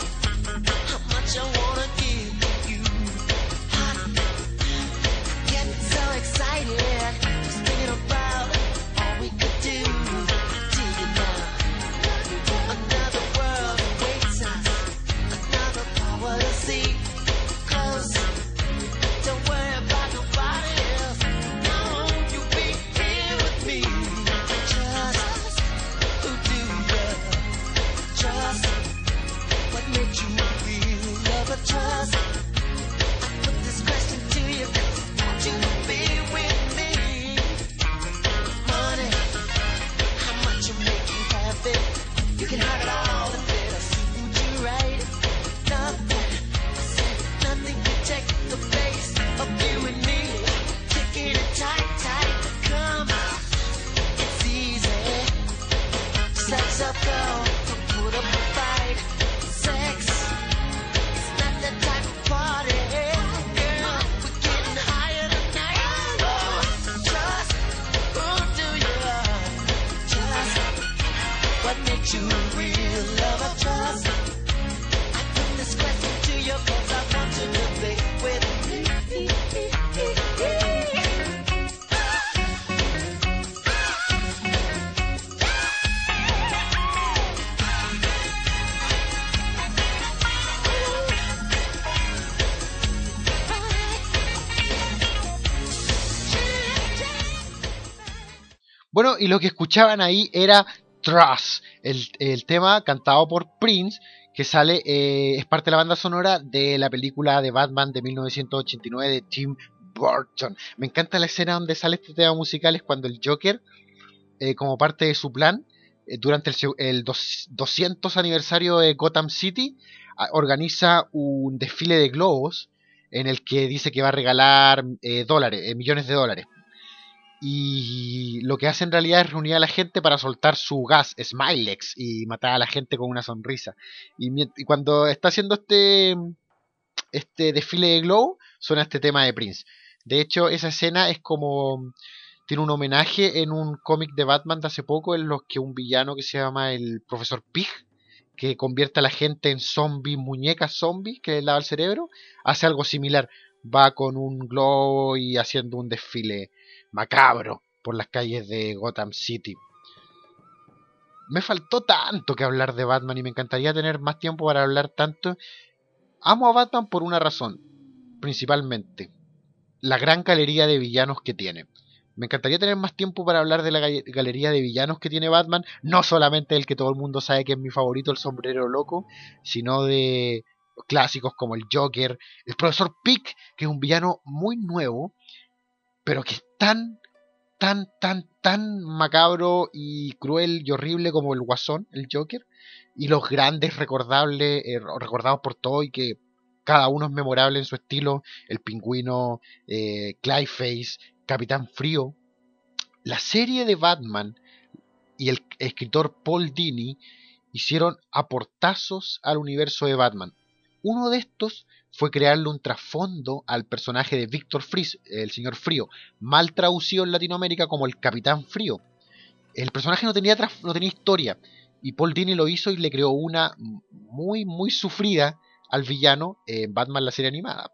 y lo que escuchaban ahí era Trust, el, tema cantado por Prince, que sale, eh, es parte de la banda sonora de la película de Batman de 1989 de Tim Burton. Me encanta la escena donde sale este tema musical, es cuando el Joker, eh, como parte de su plan, eh, durante el, 200 aniversario de Gotham City, organiza un desfile de globos en el que dice que va a regalar dólares, millones de dólares y lo que hace en realidad es reunir a la gente para soltar su gas, Smilex, y matar a la gente con una sonrisa. Y, cuando está haciendo este, este desfile de Glow, suena este tema de Prince. De hecho, esa escena es como. Tiene un homenaje en un cómic de Batman de hace poco, en los que un villano que se llama el Profesor Pig, que convierte a la gente en zombies, muñecas zombies, que le lava el cerebro, hace algo similar. Va con un globo y haciendo un desfile macabro por las calles de Gotham City. Me faltó tanto que hablar de Batman y me encantaría tener más tiempo para hablar tanto. Amo a Batman por una razón, principalmente, la gran galería de villanos que tiene. Me encantaría tener más tiempo para hablar de la galería de villanos que tiene Batman, no solamente el que todo el mundo sabe que es mi favorito, el sombrero loco, sino de clásicos como el Joker, el profesor Pick, que es un villano muy nuevo, pero que es tan, tan, tan, tan macabro y cruel y horrible como el Guasón, el Joker, y los grandes recordables, eh, recordados por todo y que cada uno es memorable en su estilo, el pingüino, eh, Clayface, Capitán Frío. La serie de Batman y el escritor Paul Dini hicieron aportazos al universo de Batman. Uno de estos fue crearle un trasfondo al personaje de Víctor Fries, el señor Frío, mal traducido en Latinoamérica como el Capitán Frío. El personaje no tenía, no tenía historia y Paul Dini lo hizo y le creó una muy, muy sufrida al villano en Batman la serie animada.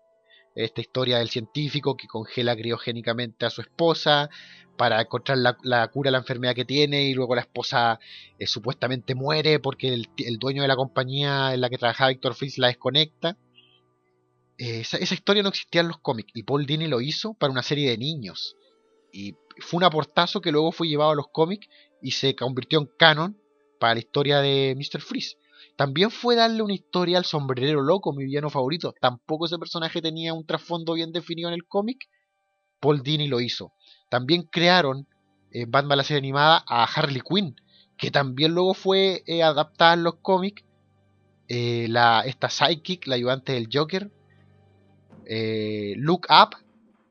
Esta historia del científico que congela criogénicamente a su esposa, para encontrar la, cura a la enfermedad que tiene y luego la esposa eh, supuestamente muere porque el, dueño de la compañía en la que trabajaba Víctor Fritz la desconecta. Eh, esa, historia no existía en los cómics y Paul Dini lo hizo para una serie de niños. Y fue un aportazo que luego fue llevado a los cómics y se convirtió en canon para la historia de Mr. Freeze. También fue darle una historia al sombrerero loco, mi villano favorito. Tampoco ese personaje tenía un trasfondo bien definido en el cómic. Paul Dini lo hizo. También crearon en eh, Batman la serie animada a Harley Quinn, que también luego fue eh, adaptada en los cómics. La, esta Psychic, la ayudante del Joker. Look Up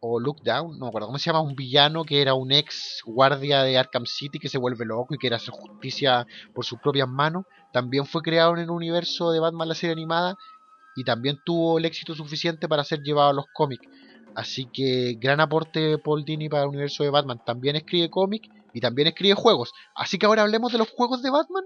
o Look Down, no me acuerdo cómo se llama, un villano que era un ex guardia de Arkham City que se vuelve loco y quiere hacer justicia por sus propias manos. También fue creado en el universo de Batman la serie animada y también tuvo el éxito suficiente para ser llevado a los cómics. Así que gran aporte de Paul Dini para el universo de Batman. También escribe cómics y también escribe juegos. Así que ahora hablemos de los juegos de Batman.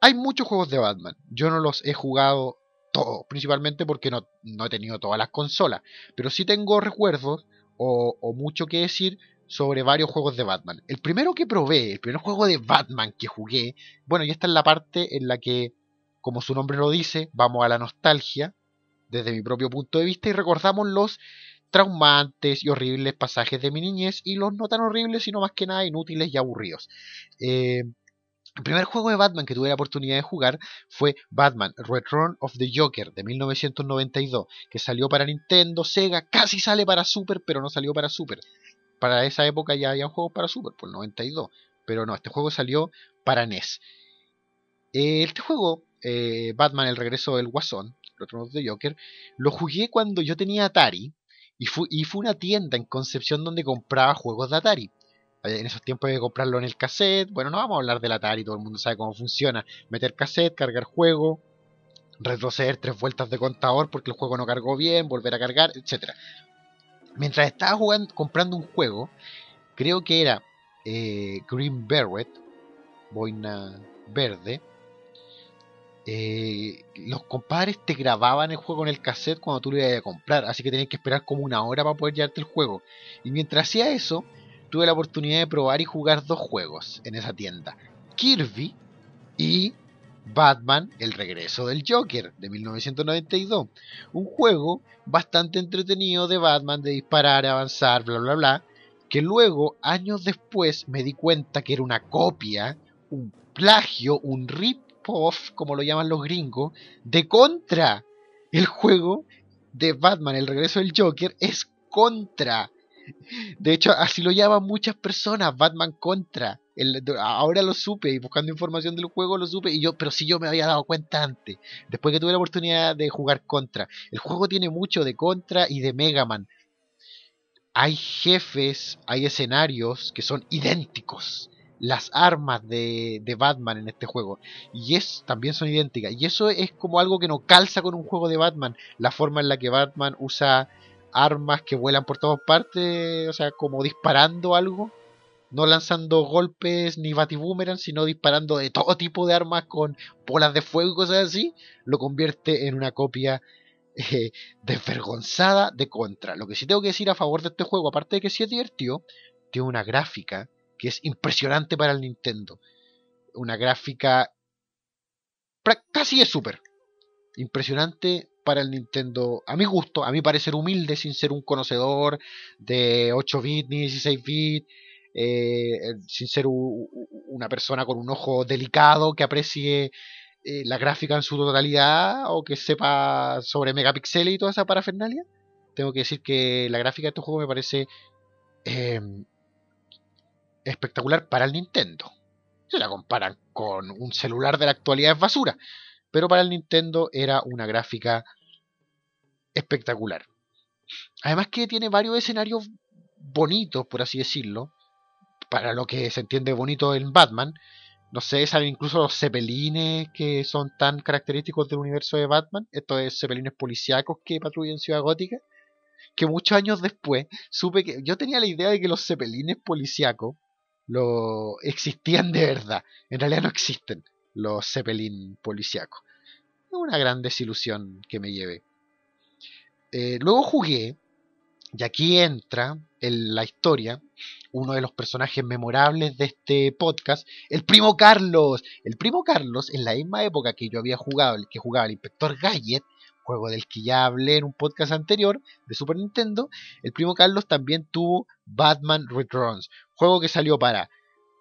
Hay muchos juegos de Batman. Yo no los he jugado todos, principalmente porque no, he tenido todas las consolas. Pero sí tengo recuerdos o, o mucho que decir sobre varios juegos de Batman. El primero que probé, el primer juego de Batman que jugué, bueno, y esta es la parte en la que, como su nombre lo dice, vamos a la nostalgia, desde mi propio punto de vista, y recordamos los traumantes y horribles pasajes de mi niñez y los no tan horribles, sino más que nada inútiles y aburridos. Eh, el primer juego de Batman que tuve la oportunidad de jugar fue Batman Return of the Joker de 1992, que salió para Nintendo, Sega, casi sale para Super, pero no salió para Super. Para esa época ya había juegos para Super, por el 92, pero no, este juego salió para NES. Este juego, eh, Batman El Regreso del Guasón, Return of the Joker, lo jugué cuando yo tenía Atari, y, fue una tienda en Concepción donde compraba juegos de Atari. En esos tiempos de comprarlo en el cassette. Bueno, no vamos a hablar del Atari, todo el mundo sabe cómo funciona. Meter cassette, cargar juego, retroceder tres vueltas de contador porque el juego no cargó bien, volver a cargar, etc. Mientras estaba jugando, comprando un juego, creo que era eh, Green Beret, boina verde, eh, los compadres te grababan el juego en el cassette cuando tú lo ibas a comprar, así que tenías que esperar como una hora para poder llevarte el juego. Y mientras hacía eso, tuve la oportunidad de probar y jugar dos juegos en esa tienda: Kirby y Batman, El regreso del Joker de 1992. Un juego bastante entretenido de Batman, de disparar, avanzar, bla, bla, bla. Que luego, años después, me di cuenta que era una copia, un plagio, un rip como lo llaman los gringos, de contra. El juego de Batman, el regreso del Joker, es contra. De hecho, así lo llaman muchas personas, Batman contra. ahora lo supe y buscando información del juego lo supe y yo, pero si yo me había dado cuenta antes, después que tuve la oportunidad de jugar contra. El juego tiene mucho de contra y de Mega Man. Hay jefes, hay escenarios que son idénticos las armas de, Batman en este juego. Y es, también son idénticas. Y eso es como algo que no calza con un juego de Batman. La forma en la que Batman usa armas que vuelan por todas partes, o sea, como disparando algo. No lanzando golpes ni batiboomerang, sino disparando de todo tipo de armas con bolas de fuego y cosas así. Lo convierte en una copia eh, desvergonzada de contra. Lo que sí tengo que decir a favor de este juego, aparte de que sí es divertido, tiene una gráfica que es impresionante para el Nintendo. Una gráfica casi es súper. Impresionante para el Nintendo, a mi gusto, a mi parecer humilde, sin ser un conocedor de 8 bits ni 16 bits, eh, sin ser una persona con un ojo delicado que aprecie eh, la gráfica en su totalidad o que sepa sobre megapíxeles y toda esa parafernalia. Tengo que decir que la gráfica de este juego me parece em, espectacular para el Nintendo. Se la comparan con un celular de la actualidad es basura. Pero para el Nintendo era una gráfica espectacular. Además que tiene varios escenarios bonitos, por así decirlo. Para lo que se entiende bonito en Batman. No sé, salen incluso los cepelines que son tan característicos del universo de Batman. Estos es cepelines policíacos que patrullan Ciudad Gótica. Que muchos años después supe que. Yo tenía la idea de que los cepelines policíacos lo existían de verdad. En realidad no existen los Zeppelin policíacos. Una gran desilusión que me llevé. Eh, luego jugué, y aquí entra en la historia uno de los personajes memorables de este podcast, el primo Carlos. El primo Carlos, en la misma época que yo había jugado, el que jugaba el Inspector Gadget, juego del que ya hablé en un podcast anterior de Super Nintendo, el primo Carlos también tuvo Batman Returns, juego que salió para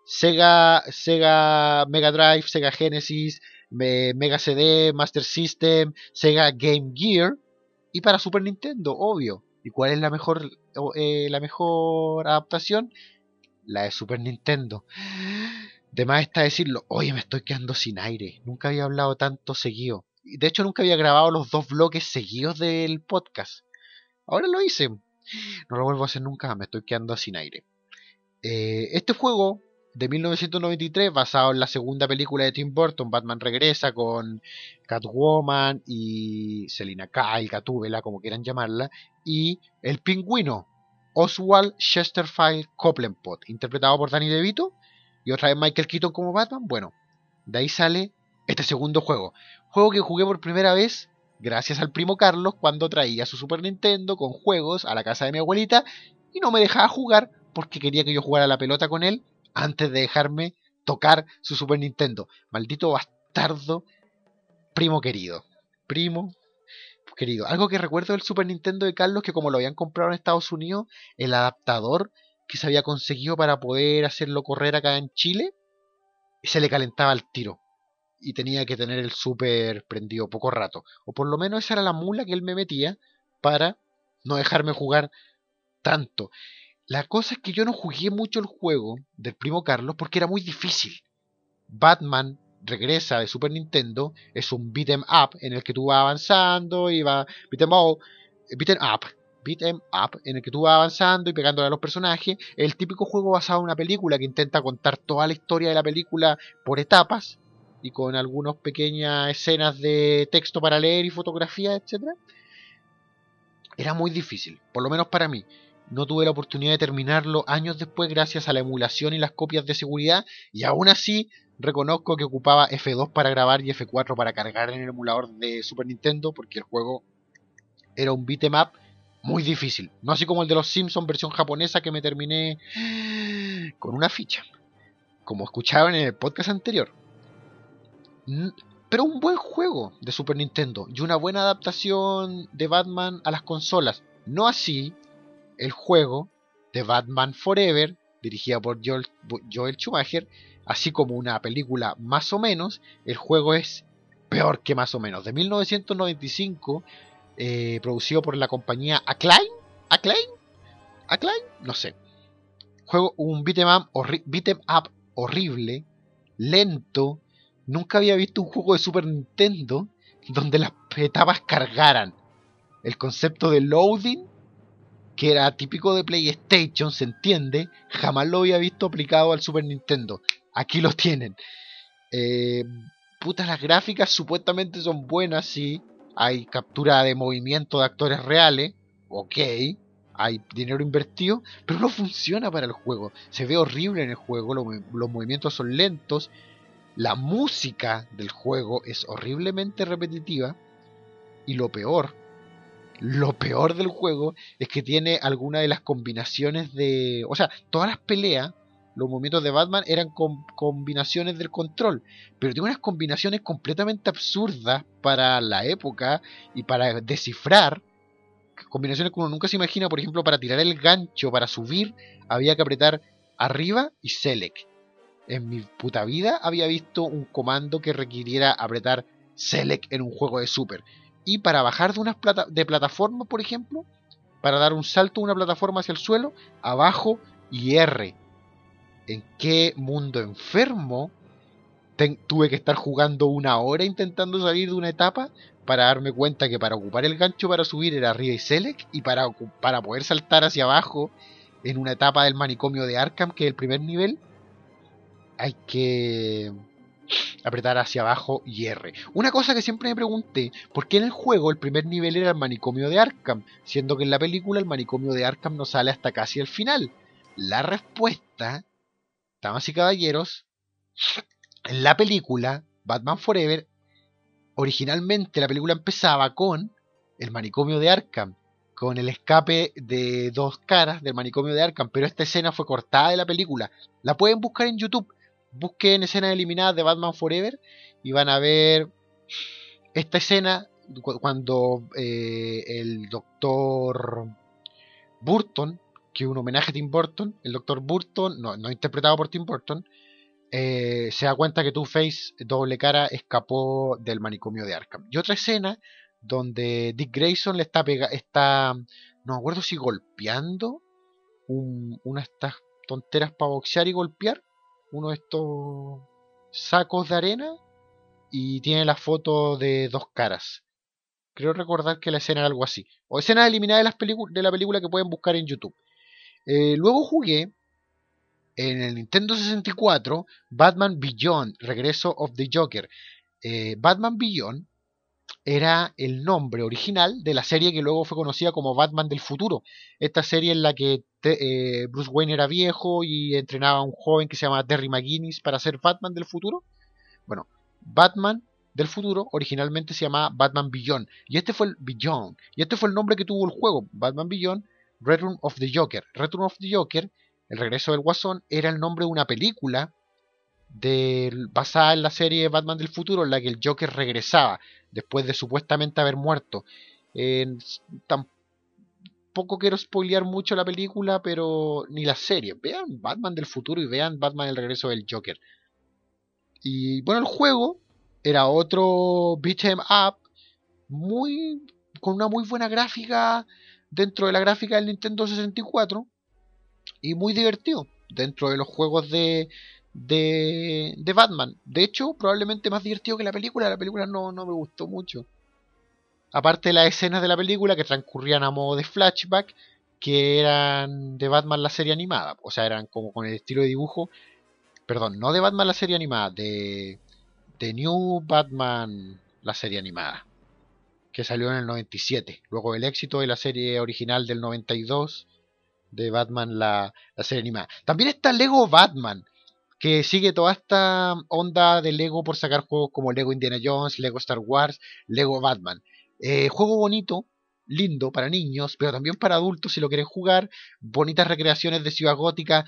Sega, Sega Mega Drive, Sega Genesis, Mega CD, Master System, Sega Game Gear y para Super Nintendo, obvio. ¿Y cuál es la mejor, eh, la mejor adaptación? La de Super Nintendo. De más está decirlo, oye, me estoy quedando sin aire. Nunca había hablado tanto seguido. De hecho, nunca había grabado los dos bloques seguidos del podcast. Ahora lo hice. No lo vuelvo a hacer nunca, me estoy quedando sin aire. Eh, este juego de 1993, basado en la segunda película de Tim Burton, Batman regresa con Catwoman y Selina Kyle, Gatúbela, como quieran llamarla, y el pingüino Oswald Chesterfield Copelandpot, interpretado por Danny DeVito, y otra vez Michael Keaton como Batman. Bueno, de ahí sale este segundo juego. Juego que jugué por primera vez gracias al primo Carlos cuando traía su Super Nintendo con juegos a la casa de mi abuelita y no me dejaba jugar porque quería que yo jugara la pelota con él antes de dejarme tocar su Super Nintendo. Maldito bastardo, primo querido. Primo querido. Algo que recuerdo del Super Nintendo de Carlos, que como lo habían comprado en Estados Unidos, el adaptador que se había conseguido para poder hacerlo correr acá en Chile, se le calentaba el tiro. Y tenía que tener el super prendido poco rato. O por lo menos esa era la mula que él me metía para no dejarme jugar tanto. La cosa es que yo no jugué mucho el juego del primo Carlos porque era muy difícil. Batman regresa de Super Nintendo, es un beat'em up en el que tú vas avanzando y va beat'em up, beat'em up, beat'em up en el que tú vas avanzando y pegándole a los personajes. El típico juego basado en una película que intenta contar toda la historia de la película por etapas y con algunas pequeñas escenas de texto para leer y fotografía, etc. Era muy difícil, por lo menos para mí. No tuve la oportunidad de terminarlo años después gracias a la emulación y las copias de seguridad y aún así reconozco que ocupaba F2 para grabar y F4 para cargar en el emulador de Super Nintendo porque el juego era un beat'em up muy difícil. No así como el de los Simpsons versión japonesa que me terminé con una ficha. Como escuchaban en el podcast anterior. Pero un buen juego de Super Nintendo y una buena adaptación de Batman a las consolas. No así el juego de Batman Forever, dirigida por Joel, Schumacher, así como una película más o menos, el juego es peor que más o menos. De 1995, eh, producido por la compañía Acclaim, Acclaim, Acclaim, no sé. Juego un beat'em up, up horrible, lento. Nunca había visto un juego de Super Nintendo donde las etapas cargaran. El concepto de loading que era típico de PlayStation, se entiende, jamás lo había visto aplicado al Super Nintendo. Aquí lo tienen. Eh, putas, las gráficas supuestamente son buenas, sí. Hay captura de movimiento de actores reales, ok. Hay dinero invertido, pero no funciona para el juego. Se ve horrible en el juego, los movimientos son lentos. La música del juego es horriblemente repetitiva. Y lo peor lo peor del juego es que tiene alguna de las combinaciones de... O sea, todas las peleas, los movimientos de Batman eran combinaciones del control, pero tiene unas combinaciones completamente absurdas para la época y para descifrar. Combinaciones que uno nunca se imagina, por ejemplo, para tirar el gancho, para subir, había que apretar arriba y select. En mi puta vida había visto un comando que requiriera apretar select en un juego de super. Y para bajar de una plata de plataforma, por ejemplo, para dar un salto de una plataforma hacia el suelo, abajo y R. ¿En qué mundo enfermo tuve que estar jugando una hora intentando salir de una etapa para darme cuenta que para ocupar el gancho para subir era arriba y select y para, para poder saltar hacia abajo en una etapa del manicomio de Arkham, que es el primer nivel, hay que apretar hacia abajo y R. Una cosa que siempre me pregunté, ¿por qué en el juego el primer nivel era el manicomio de Arkham? Siendo que en la película el manicomio de Arkham no sale hasta casi el final. La respuesta, damas y caballeros, en la película Batman Forever, originalmente la película empezaba con el manicomio de Arkham, con el escape de dos caras del manicomio de Arkham, pero esta escena fue cortada de la película. La pueden buscar en YouTube busquen escenas eliminadas de Batman Forever y van a ver esta escena cuando eh, el doctor Burton, que es un homenaje a Tim Burton, el doctor Burton, no, interpretado por Tim Burton, eh, se da cuenta que Two-Face, doble cara, escapó del manicomio de Arkham. Y otra escena donde Dick Grayson le está pegando, está, no me acuerdo si golpeando una de estas tonteras para boxear y golpear, uno de estos sacos de arena y tiene la foto de dos caras. Creo recordar que la escena era algo así. O escenas eliminadas de, de la película que pueden buscar en YouTube. Eh, luego jugué en el Nintendo 64 Batman Beyond, Regreso of the Joker. Eh, Batman Beyond era el nombre original de la serie que luego fue conocida como Batman del futuro. Esta serie en la que eh, Bruce Wayne era viejo y entrenaba a un joven que se llama Terry McGuinness para ser Batman del futuro. Bueno, Batman del futuro originalmente se llamaba Batman Beyond y este fue el Beyond y este fue el nombre que tuvo el juego, Batman Beyond Return of the Joker. Return of the Joker, el regreso del Guasón, era el nombre de una película basada en la serie Batman del futuro en la que el Joker regresaba después de supuestamente haber muerto. tampoco quiero spoilear mucho la película, pero ni la serie. Vean Batman del futuro y vean Batman el regreso del Joker. Y bueno, el juego era otro beat em up muy con una muy buena gráfica dentro de la gráfica del Nintendo 64 y muy divertido dentro de los juegos de, de, de Batman. De hecho, probablemente más divertido que la película. La película no, no me gustó mucho. Aparte de las escenas de la película que transcurrían a modo de flashback, que eran de Batman la serie animada. O sea, eran como con el estilo de dibujo. Perdón, no de Batman la serie animada, de, de New Batman la serie animada. Que salió en el 97. Luego el éxito de la serie original del 92 de Batman la, la serie animada. También está Lego Batman, que sigue toda esta onda de Lego por sacar juegos como Lego Indiana Jones, Lego Star Wars, Lego Batman. Eh, juego bonito, lindo para niños, pero también para adultos si lo quieren jugar. Bonitas recreaciones de Ciudad Gótica,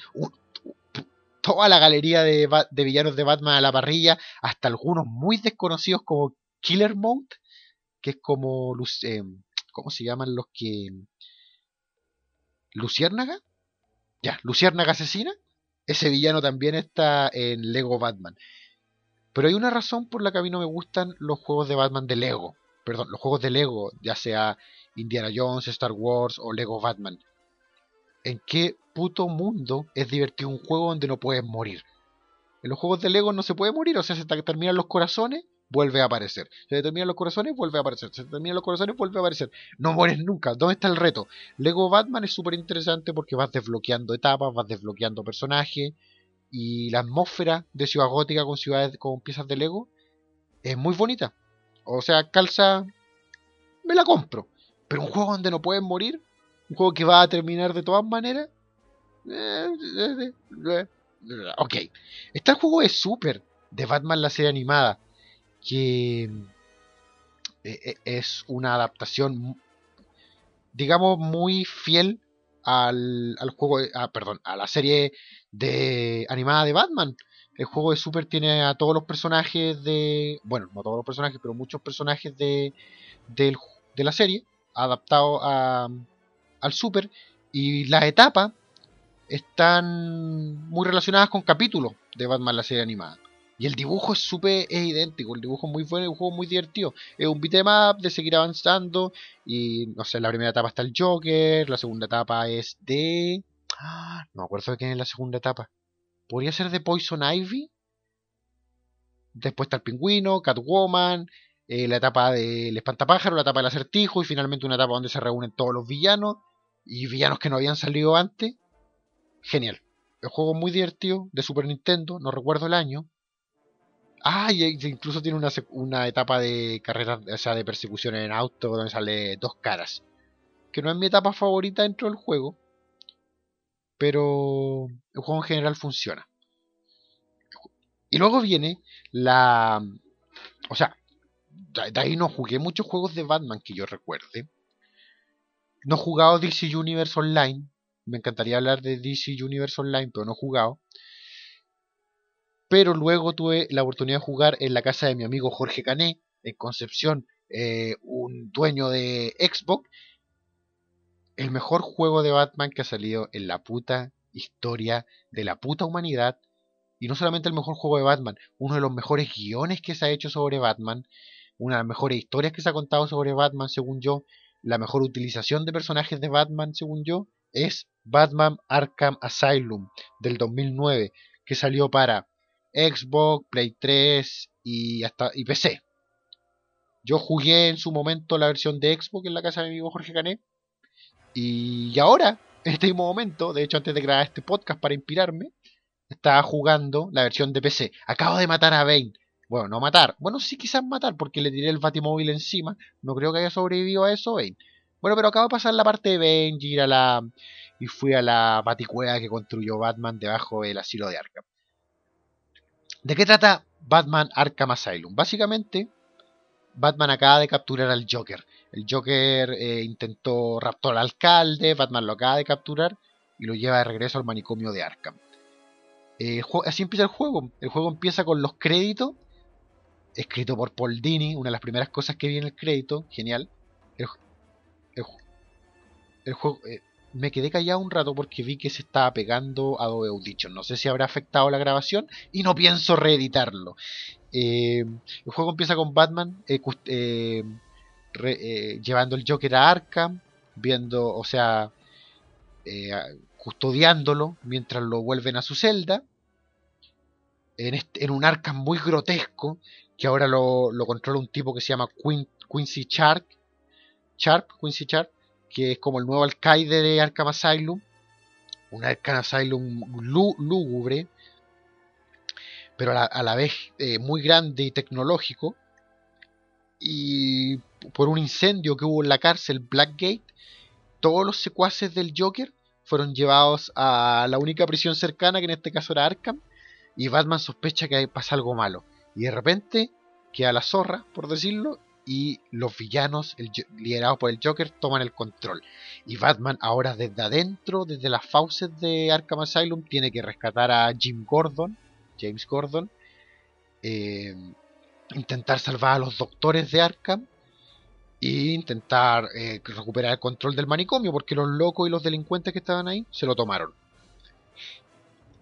toda la galería de, villanos de Batman a la parrilla, hasta algunos muy desconocidos como Killer Mount, que es como... Eh, ¿Cómo se llaman los que... Luciérnaga? Ya, Luciérnaga asesina ese villano también está en Lego Batman. Pero hay una razón por la que a mí no me gustan los juegos de Batman de Lego. Perdón, los juegos de Lego, ya sea Indiana Jones, Star Wars o Lego Batman. ¿En qué puto mundo es divertido un juego donde no puedes morir? En los juegos de Lego no se puede morir, o sea, se terminan los corazones vuelve a aparecer. Se terminan los corazones, vuelve a aparecer. Se terminan los corazones, vuelve a aparecer. No mueres nunca. ¿Dónde está el reto? Lego Batman es súper interesante porque vas desbloqueando etapas, vas desbloqueando personajes. Y la atmósfera de Ciudad Gótica con ciudades con piezas de Lego es muy bonita. O sea, calza. Me la compro. Pero un juego donde no puedes morir, un juego que va a terminar de todas maneras. Eh, eh, eh, ok. Está el juego de Super de Batman la serie animada que eh, eh, es una adaptación digamos, muy fiel al, al juego, ah, perdón, a la serie de animada de Batman. El juego de Super tiene a todos los personajes de, bueno, no todos los personajes, pero muchos personajes de, de la serie adaptados al Super y las etapas están muy relacionadas con capítulos de Batman la serie animada. Y el dibujo es súper idéntico, el dibujo es muy bueno, un juego muy divertido. Es un beat'em de seguir avanzando. Y no sé, la primera etapa está el Joker, la segunda etapa es de. Ah, no me acuerdo de quién es la segunda etapa. Podría ser de Poison Ivy. Después está el pingüino, Catwoman, eh, la etapa del espantapájaro, la etapa del acertijo y finalmente una etapa donde se reúnen todos los villanos y villanos que no habían salido antes. Genial. El juego muy divertido, de Super Nintendo, no recuerdo el año. Ah, y incluso tiene una, una etapa de carrera, o sea, de persecución en auto donde sale dos caras. Que no es mi etapa favorita dentro del juego. Pero el juego en general funciona. Y luego viene la... O sea, de ahí no jugué muchos juegos de Batman que yo recuerde. No he jugado DC Universe Online. Me encantaría hablar de DC Universe Online, pero no he jugado pero luego tuve la oportunidad de jugar en la casa de mi amigo Jorge Cané, en Concepción, eh, un dueño de Xbox, el mejor juego de Batman que ha salido en la puta historia de la puta humanidad. Y no solamente el mejor juego de Batman, uno de los mejores guiones que se ha hecho sobre Batman, una de las mejores historias que se ha contado sobre Batman, según yo, la mejor utilización de personajes de Batman, según yo, es Batman Arkham Asylum del 2009, que salió para Xbox, Play 3 y hasta y PC. Yo jugué en su momento la versión de Xbox en la casa de mi amigo Jorge Canet. Y ahora, en este mismo momento, de hecho antes de grabar este podcast para inspirarme, estaba jugando la versión de PC. Acabo de matar a Bane. Bueno, no matar. Bueno, sí quizás matar porque le tiré el batimóvil encima. No creo que haya sobrevivido a eso Bane. Bueno, pero acabo de pasar la parte de Bane y ir a la... Y fui a la baticueva que construyó Batman debajo del asilo de Arkham. ¿De qué trata Batman Arkham Asylum? Básicamente, Batman acaba de capturar al Joker. El Joker eh, intentó raptar al alcalde, Batman lo acaba de capturar y lo lleva de regreso al manicomio de Arkham. Eh, así empieza el juego. El juego empieza con los créditos, escrito por Paul Dini, una de las primeras cosas que vi en el crédito, genial. El, juego, eh, me quedé callado un rato porque vi que se estaba pegando Adobe Audition. No sé si habrá afectado la grabación y no pienso reeditarlo. Eh, el juego empieza con Batman eh, eh, llevando el Joker a Arkham, viendo, o sea, custodiándolo mientras lo vuelven a su celda. En, un Arkham muy grotesco, que ahora lo, controla un tipo que se llama Quincy Sharp, Sharp, Quincy Sharp, que es como el nuevo alcaide de Arkham Asylum, un Arkham Asylum lúgubre, pero a la, vez eh, muy grande y tecnológico, y por un incendio que hubo en la cárcel Blackgate, todos los secuaces del Joker fueron llevados a la única prisión cercana, que en este caso era Arkham, y Batman sospecha que pasa algo malo. Y de repente queda la zorra, por decirlo, y los villanos, liderados por el Joker, toman el control. Y Batman ahora desde adentro, desde las fauces de Arkham Asylum, tiene que rescatar a Jim Gordon, James Gordon, eh, intentar salvar a los doctores de Arkham e intentar eh, recuperar el control del manicomio, porque los locos y los delincuentes que estaban ahí se lo tomaron.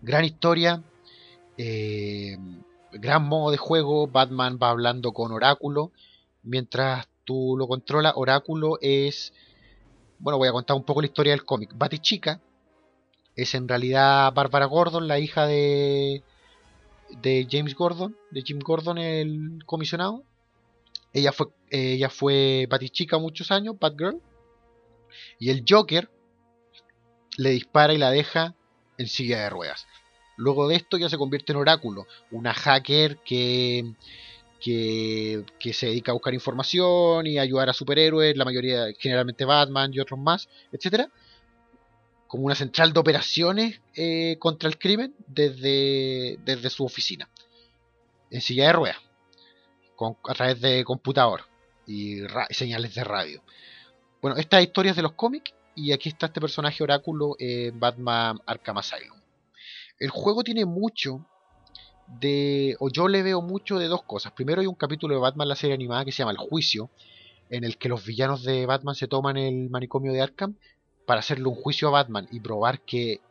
Gran historia, eh, gran modo de juego, Batman va hablando con Oráculo, mientras tú lo controlas, Oráculo es. Bueno, voy a contar un poco la historia del cómic. Batichica es en realidad Bárbara Gordon, la hija de, de James Gordon, de Jim Gordon, el comisionado. Ella fue, ella fue Batichica muchos años, Batgirl. Y el Joker le dispara y la deja en silla de ruedas. Luego de esto ya se convierte en Oráculo, una hacker que que, se dedica a buscar información y ayudar a superhéroes, la mayoría, generalmente Batman y otros más, etcétera, como una central de operaciones eh, contra el crimen desde, desde su oficina, en silla de ruedas, a través de computador y, señales de radio. Bueno, estas historias de los cómics y aquí está este personaje oráculo en Batman Arkham Asylum. El juego tiene mucho de, o yo le veo mucho de dos cosas. Primero hay un capítulo de Batman, la serie animada, que se llama El Juicio, en el que los villanos de Batman se toman el manicomio de Arkham para hacerle un juicio a Batman y probar que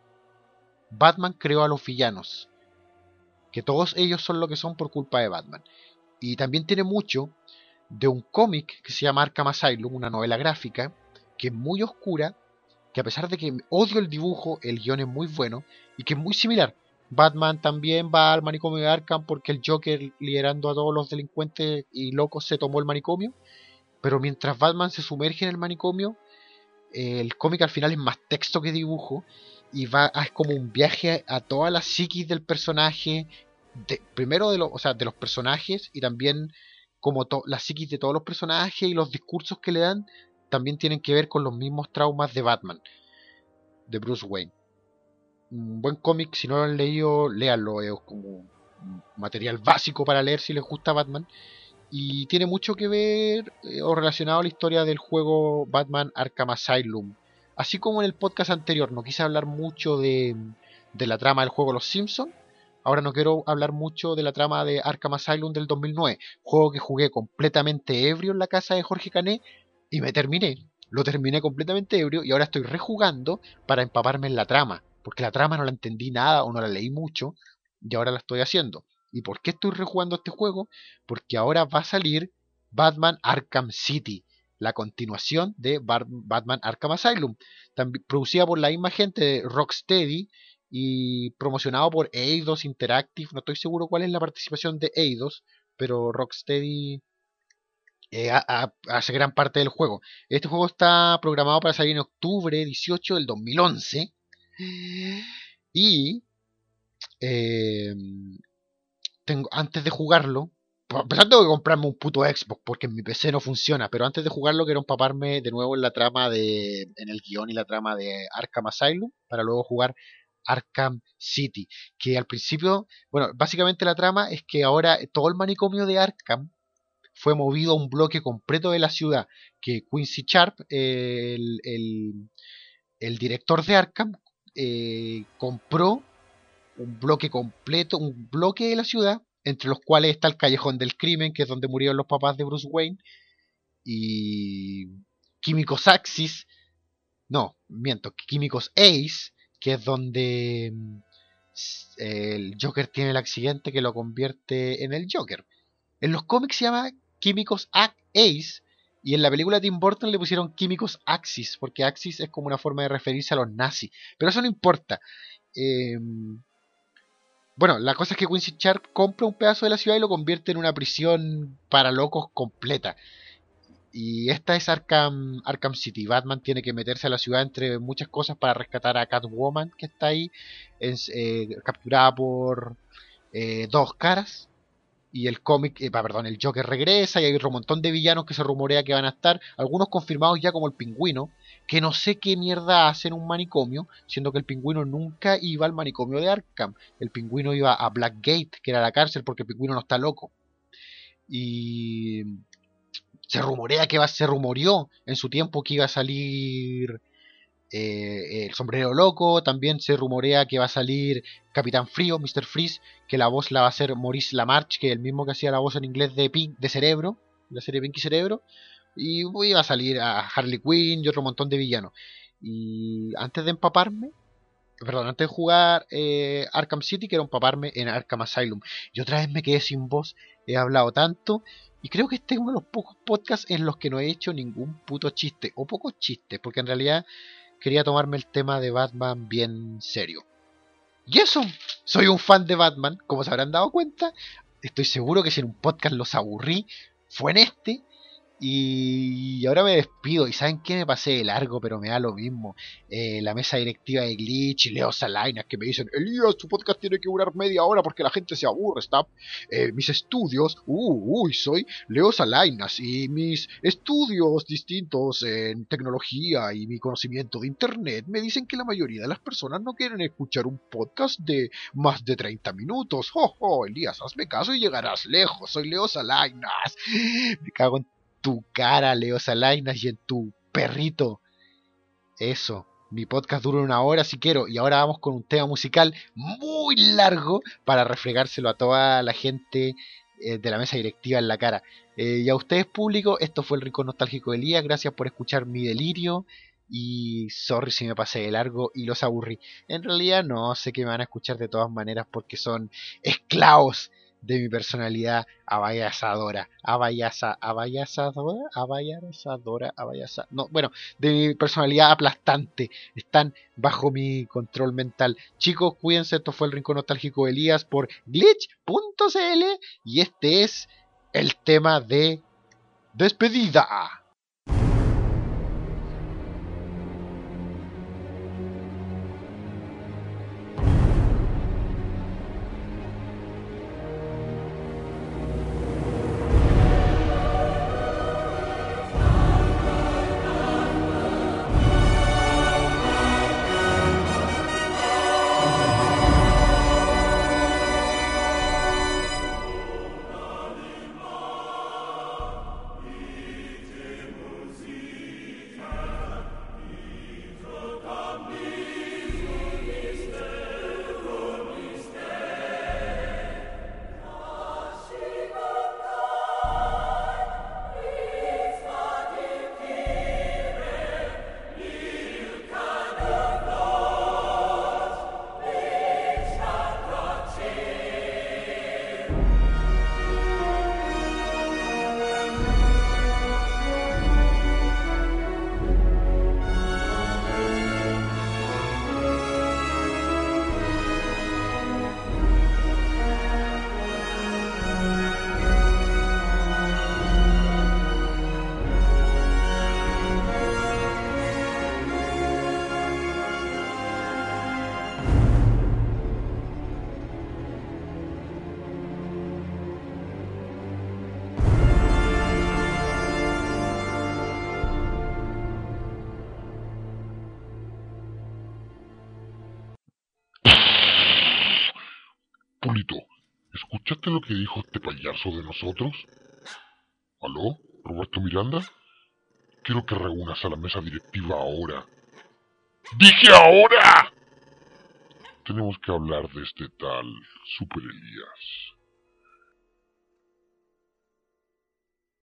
Batman creó a los villanos. Que todos ellos son lo que son por culpa de Batman. Y también tiene mucho de un cómic que se llama Arkham Asylum, una novela gráfica, que es muy oscura, que a pesar de que odio el dibujo, el guion es muy bueno y que es muy similar. Batman también va al manicomio de Arkham porque el Joker, liderando a todos los delincuentes y locos, se tomó el manicomio. Pero mientras Batman se sumerge en el manicomio, el cómic al final es más texto que dibujo y va es como un viaje a toda la psiquis del personaje, primero de, o sea, de los personajes y también como la psiquis de todos los personajes y los discursos que le dan también tienen que ver con los mismos traumas de Batman, de Bruce Wayne. Un buen cómic, si no lo han leído, léanlo, es como material básico para leer si les gusta Batman. Y tiene mucho que ver eh, o relacionado a la historia del juego Batman Arkham Asylum. Así como en el podcast anterior no quise hablar mucho de, de la trama del juego Los Simpsons, ahora no quiero hablar mucho de la trama de Arkham Asylum del 2009, juego que jugué completamente ebrio en la casa de Jorge Cané y me terminé. Lo terminé completamente ebrio y ahora estoy rejugando para empaparme en la trama, porque la trama no la entendí nada o no la leí mucho y ahora la estoy haciendo. ¿Y por qué estoy rejugando este juego? Porque ahora va a salir Batman Arkham City, la continuación de Batman Arkham Asylum, también producida por la misma gente de Rocksteady y promocionado por Eidos Interactive. No estoy seguro cuál es la participación de Eidos, pero Rocksteady eh, hace gran parte del juego. Este juego está programado para salir en octubre 18 del 2011. Y eh, tengo, antes de jugarlo, a pesar tengo que comprarme un puto Xbox porque mi PC no funciona, pero antes de jugarlo quiero empaparme de nuevo en la trama de, en el guion y la trama de Arkham Asylum para luego jugar Arkham City, que al principio, bueno, básicamente la trama es que ahora todo el manicomio de Arkham fue movido a un bloque completo de la ciudad, que Quincy Sharp, el, el, director de Arkham, eh, compró un bloque completo, un bloque de la ciudad, entre los cuales está el Callejón del Crimen, que es donde murieron los papás de Bruce Wayne, y Químicos Axis, no, miento, Químicos Ace, que es donde mm, el Joker tiene el accidente que lo convierte en el Joker. En los cómics se llama Químicos Ace, y en la película de Tim Burton le pusieron Químicos Axis, porque Axis es como una forma de referirse a los nazis. Pero eso no importa. Eh, bueno, la cosa es que Quincy Sharp compra un pedazo de la ciudad y lo convierte en una prisión para locos completa. Y esta es Arkham, Arkham City. Batman tiene que meterse a la ciudad entre muchas cosas para rescatar a Catwoman, que está ahí, es, eh, capturada por eh, dos caras y el cómic, eh, perdón, el Joker regresa y hay otro montón de villanos que se rumorea que van a estar, algunos confirmados ya como el pingüino, que no sé qué mierda hace en un manicomio, siendo que el pingüino nunca iba al manicomio de Arkham, el pingüino iba a Blackgate, que era la cárcel, porque el pingüino no está loco. Y se rumorea que va, se rumoreó en su tiempo que iba a salir eh, el sombrero loco, también se rumorea que va a salir Capitán Frío, Mr. Freeze, que la voz la va a hacer Maurice Lamarche, que es el mismo que hacía la voz en inglés de Pink, de Cerebro, la serie Pinky Cerebro, y iba a salir a Harley Quinn y otro montón de villanos. Y antes de empaparme, perdón, antes de jugar eh, Arkham City, quiero empaparme en Arkham Asylum. Y otra vez me quedé sin voz, he hablado tanto y creo que este es uno de los pocos podcasts en los que no he hecho ningún puto chiste, o pocos chistes, porque en realidad quería tomarme el tema de Batman bien serio. Y eso, soy un fan de Batman, como se habrán dado cuenta. Estoy seguro que si en un podcast los aburrí, fue en este. Y ahora me despido. ¿Y saben qué? Me pasé de largo, pero me da lo mismo. Eh, la mesa directiva de Glitch y Leo Salinas que me dicen: Elías, tu podcast tiene que durar media hora porque la gente se aburre. Está. Eh, mis estudios. Uh, uy, soy Leo Salinas y mis estudios distintos en tecnología y mi conocimiento de internet me dicen que la mayoría de las personas no quieren escuchar un podcast de más de 30 minutos. ¡Oh, Elías, hazme caso y llegarás lejos! Soy Leo Salinas. Me cago en tu cara, Leo Salinas, y en tu perrito. Eso, mi podcast dura una hora si quiero. Y ahora vamos con un tema musical muy largo para refregárselo a toda la gente eh, de la mesa directiva en la cara. Eh, y a ustedes público, esto fue el Rincón Nostálgico de Elías. Gracias por escuchar mi delirio. Y sorry si me pasé de largo y los aburrí. En realidad no sé que me van a escuchar de todas maneras porque son esclavos de mi personalidad abayazadora, abayaza, abayazadora, abayazadora, abayaza, no, bueno, de mi personalidad aplastante, están bajo mi control mental. Chicos, cuídense, esto fue el Rincón Nostálgico de Elías por glitch.cl y este es el tema de despedida. ¿Escuchaste lo que dijo este payaso de nosotros? ¿Aló? ¿Roberto Miranda? Quiero que reúnas a la mesa directiva ahora. ¡Dije ahora! Tenemos que hablar de este tal Super Elías.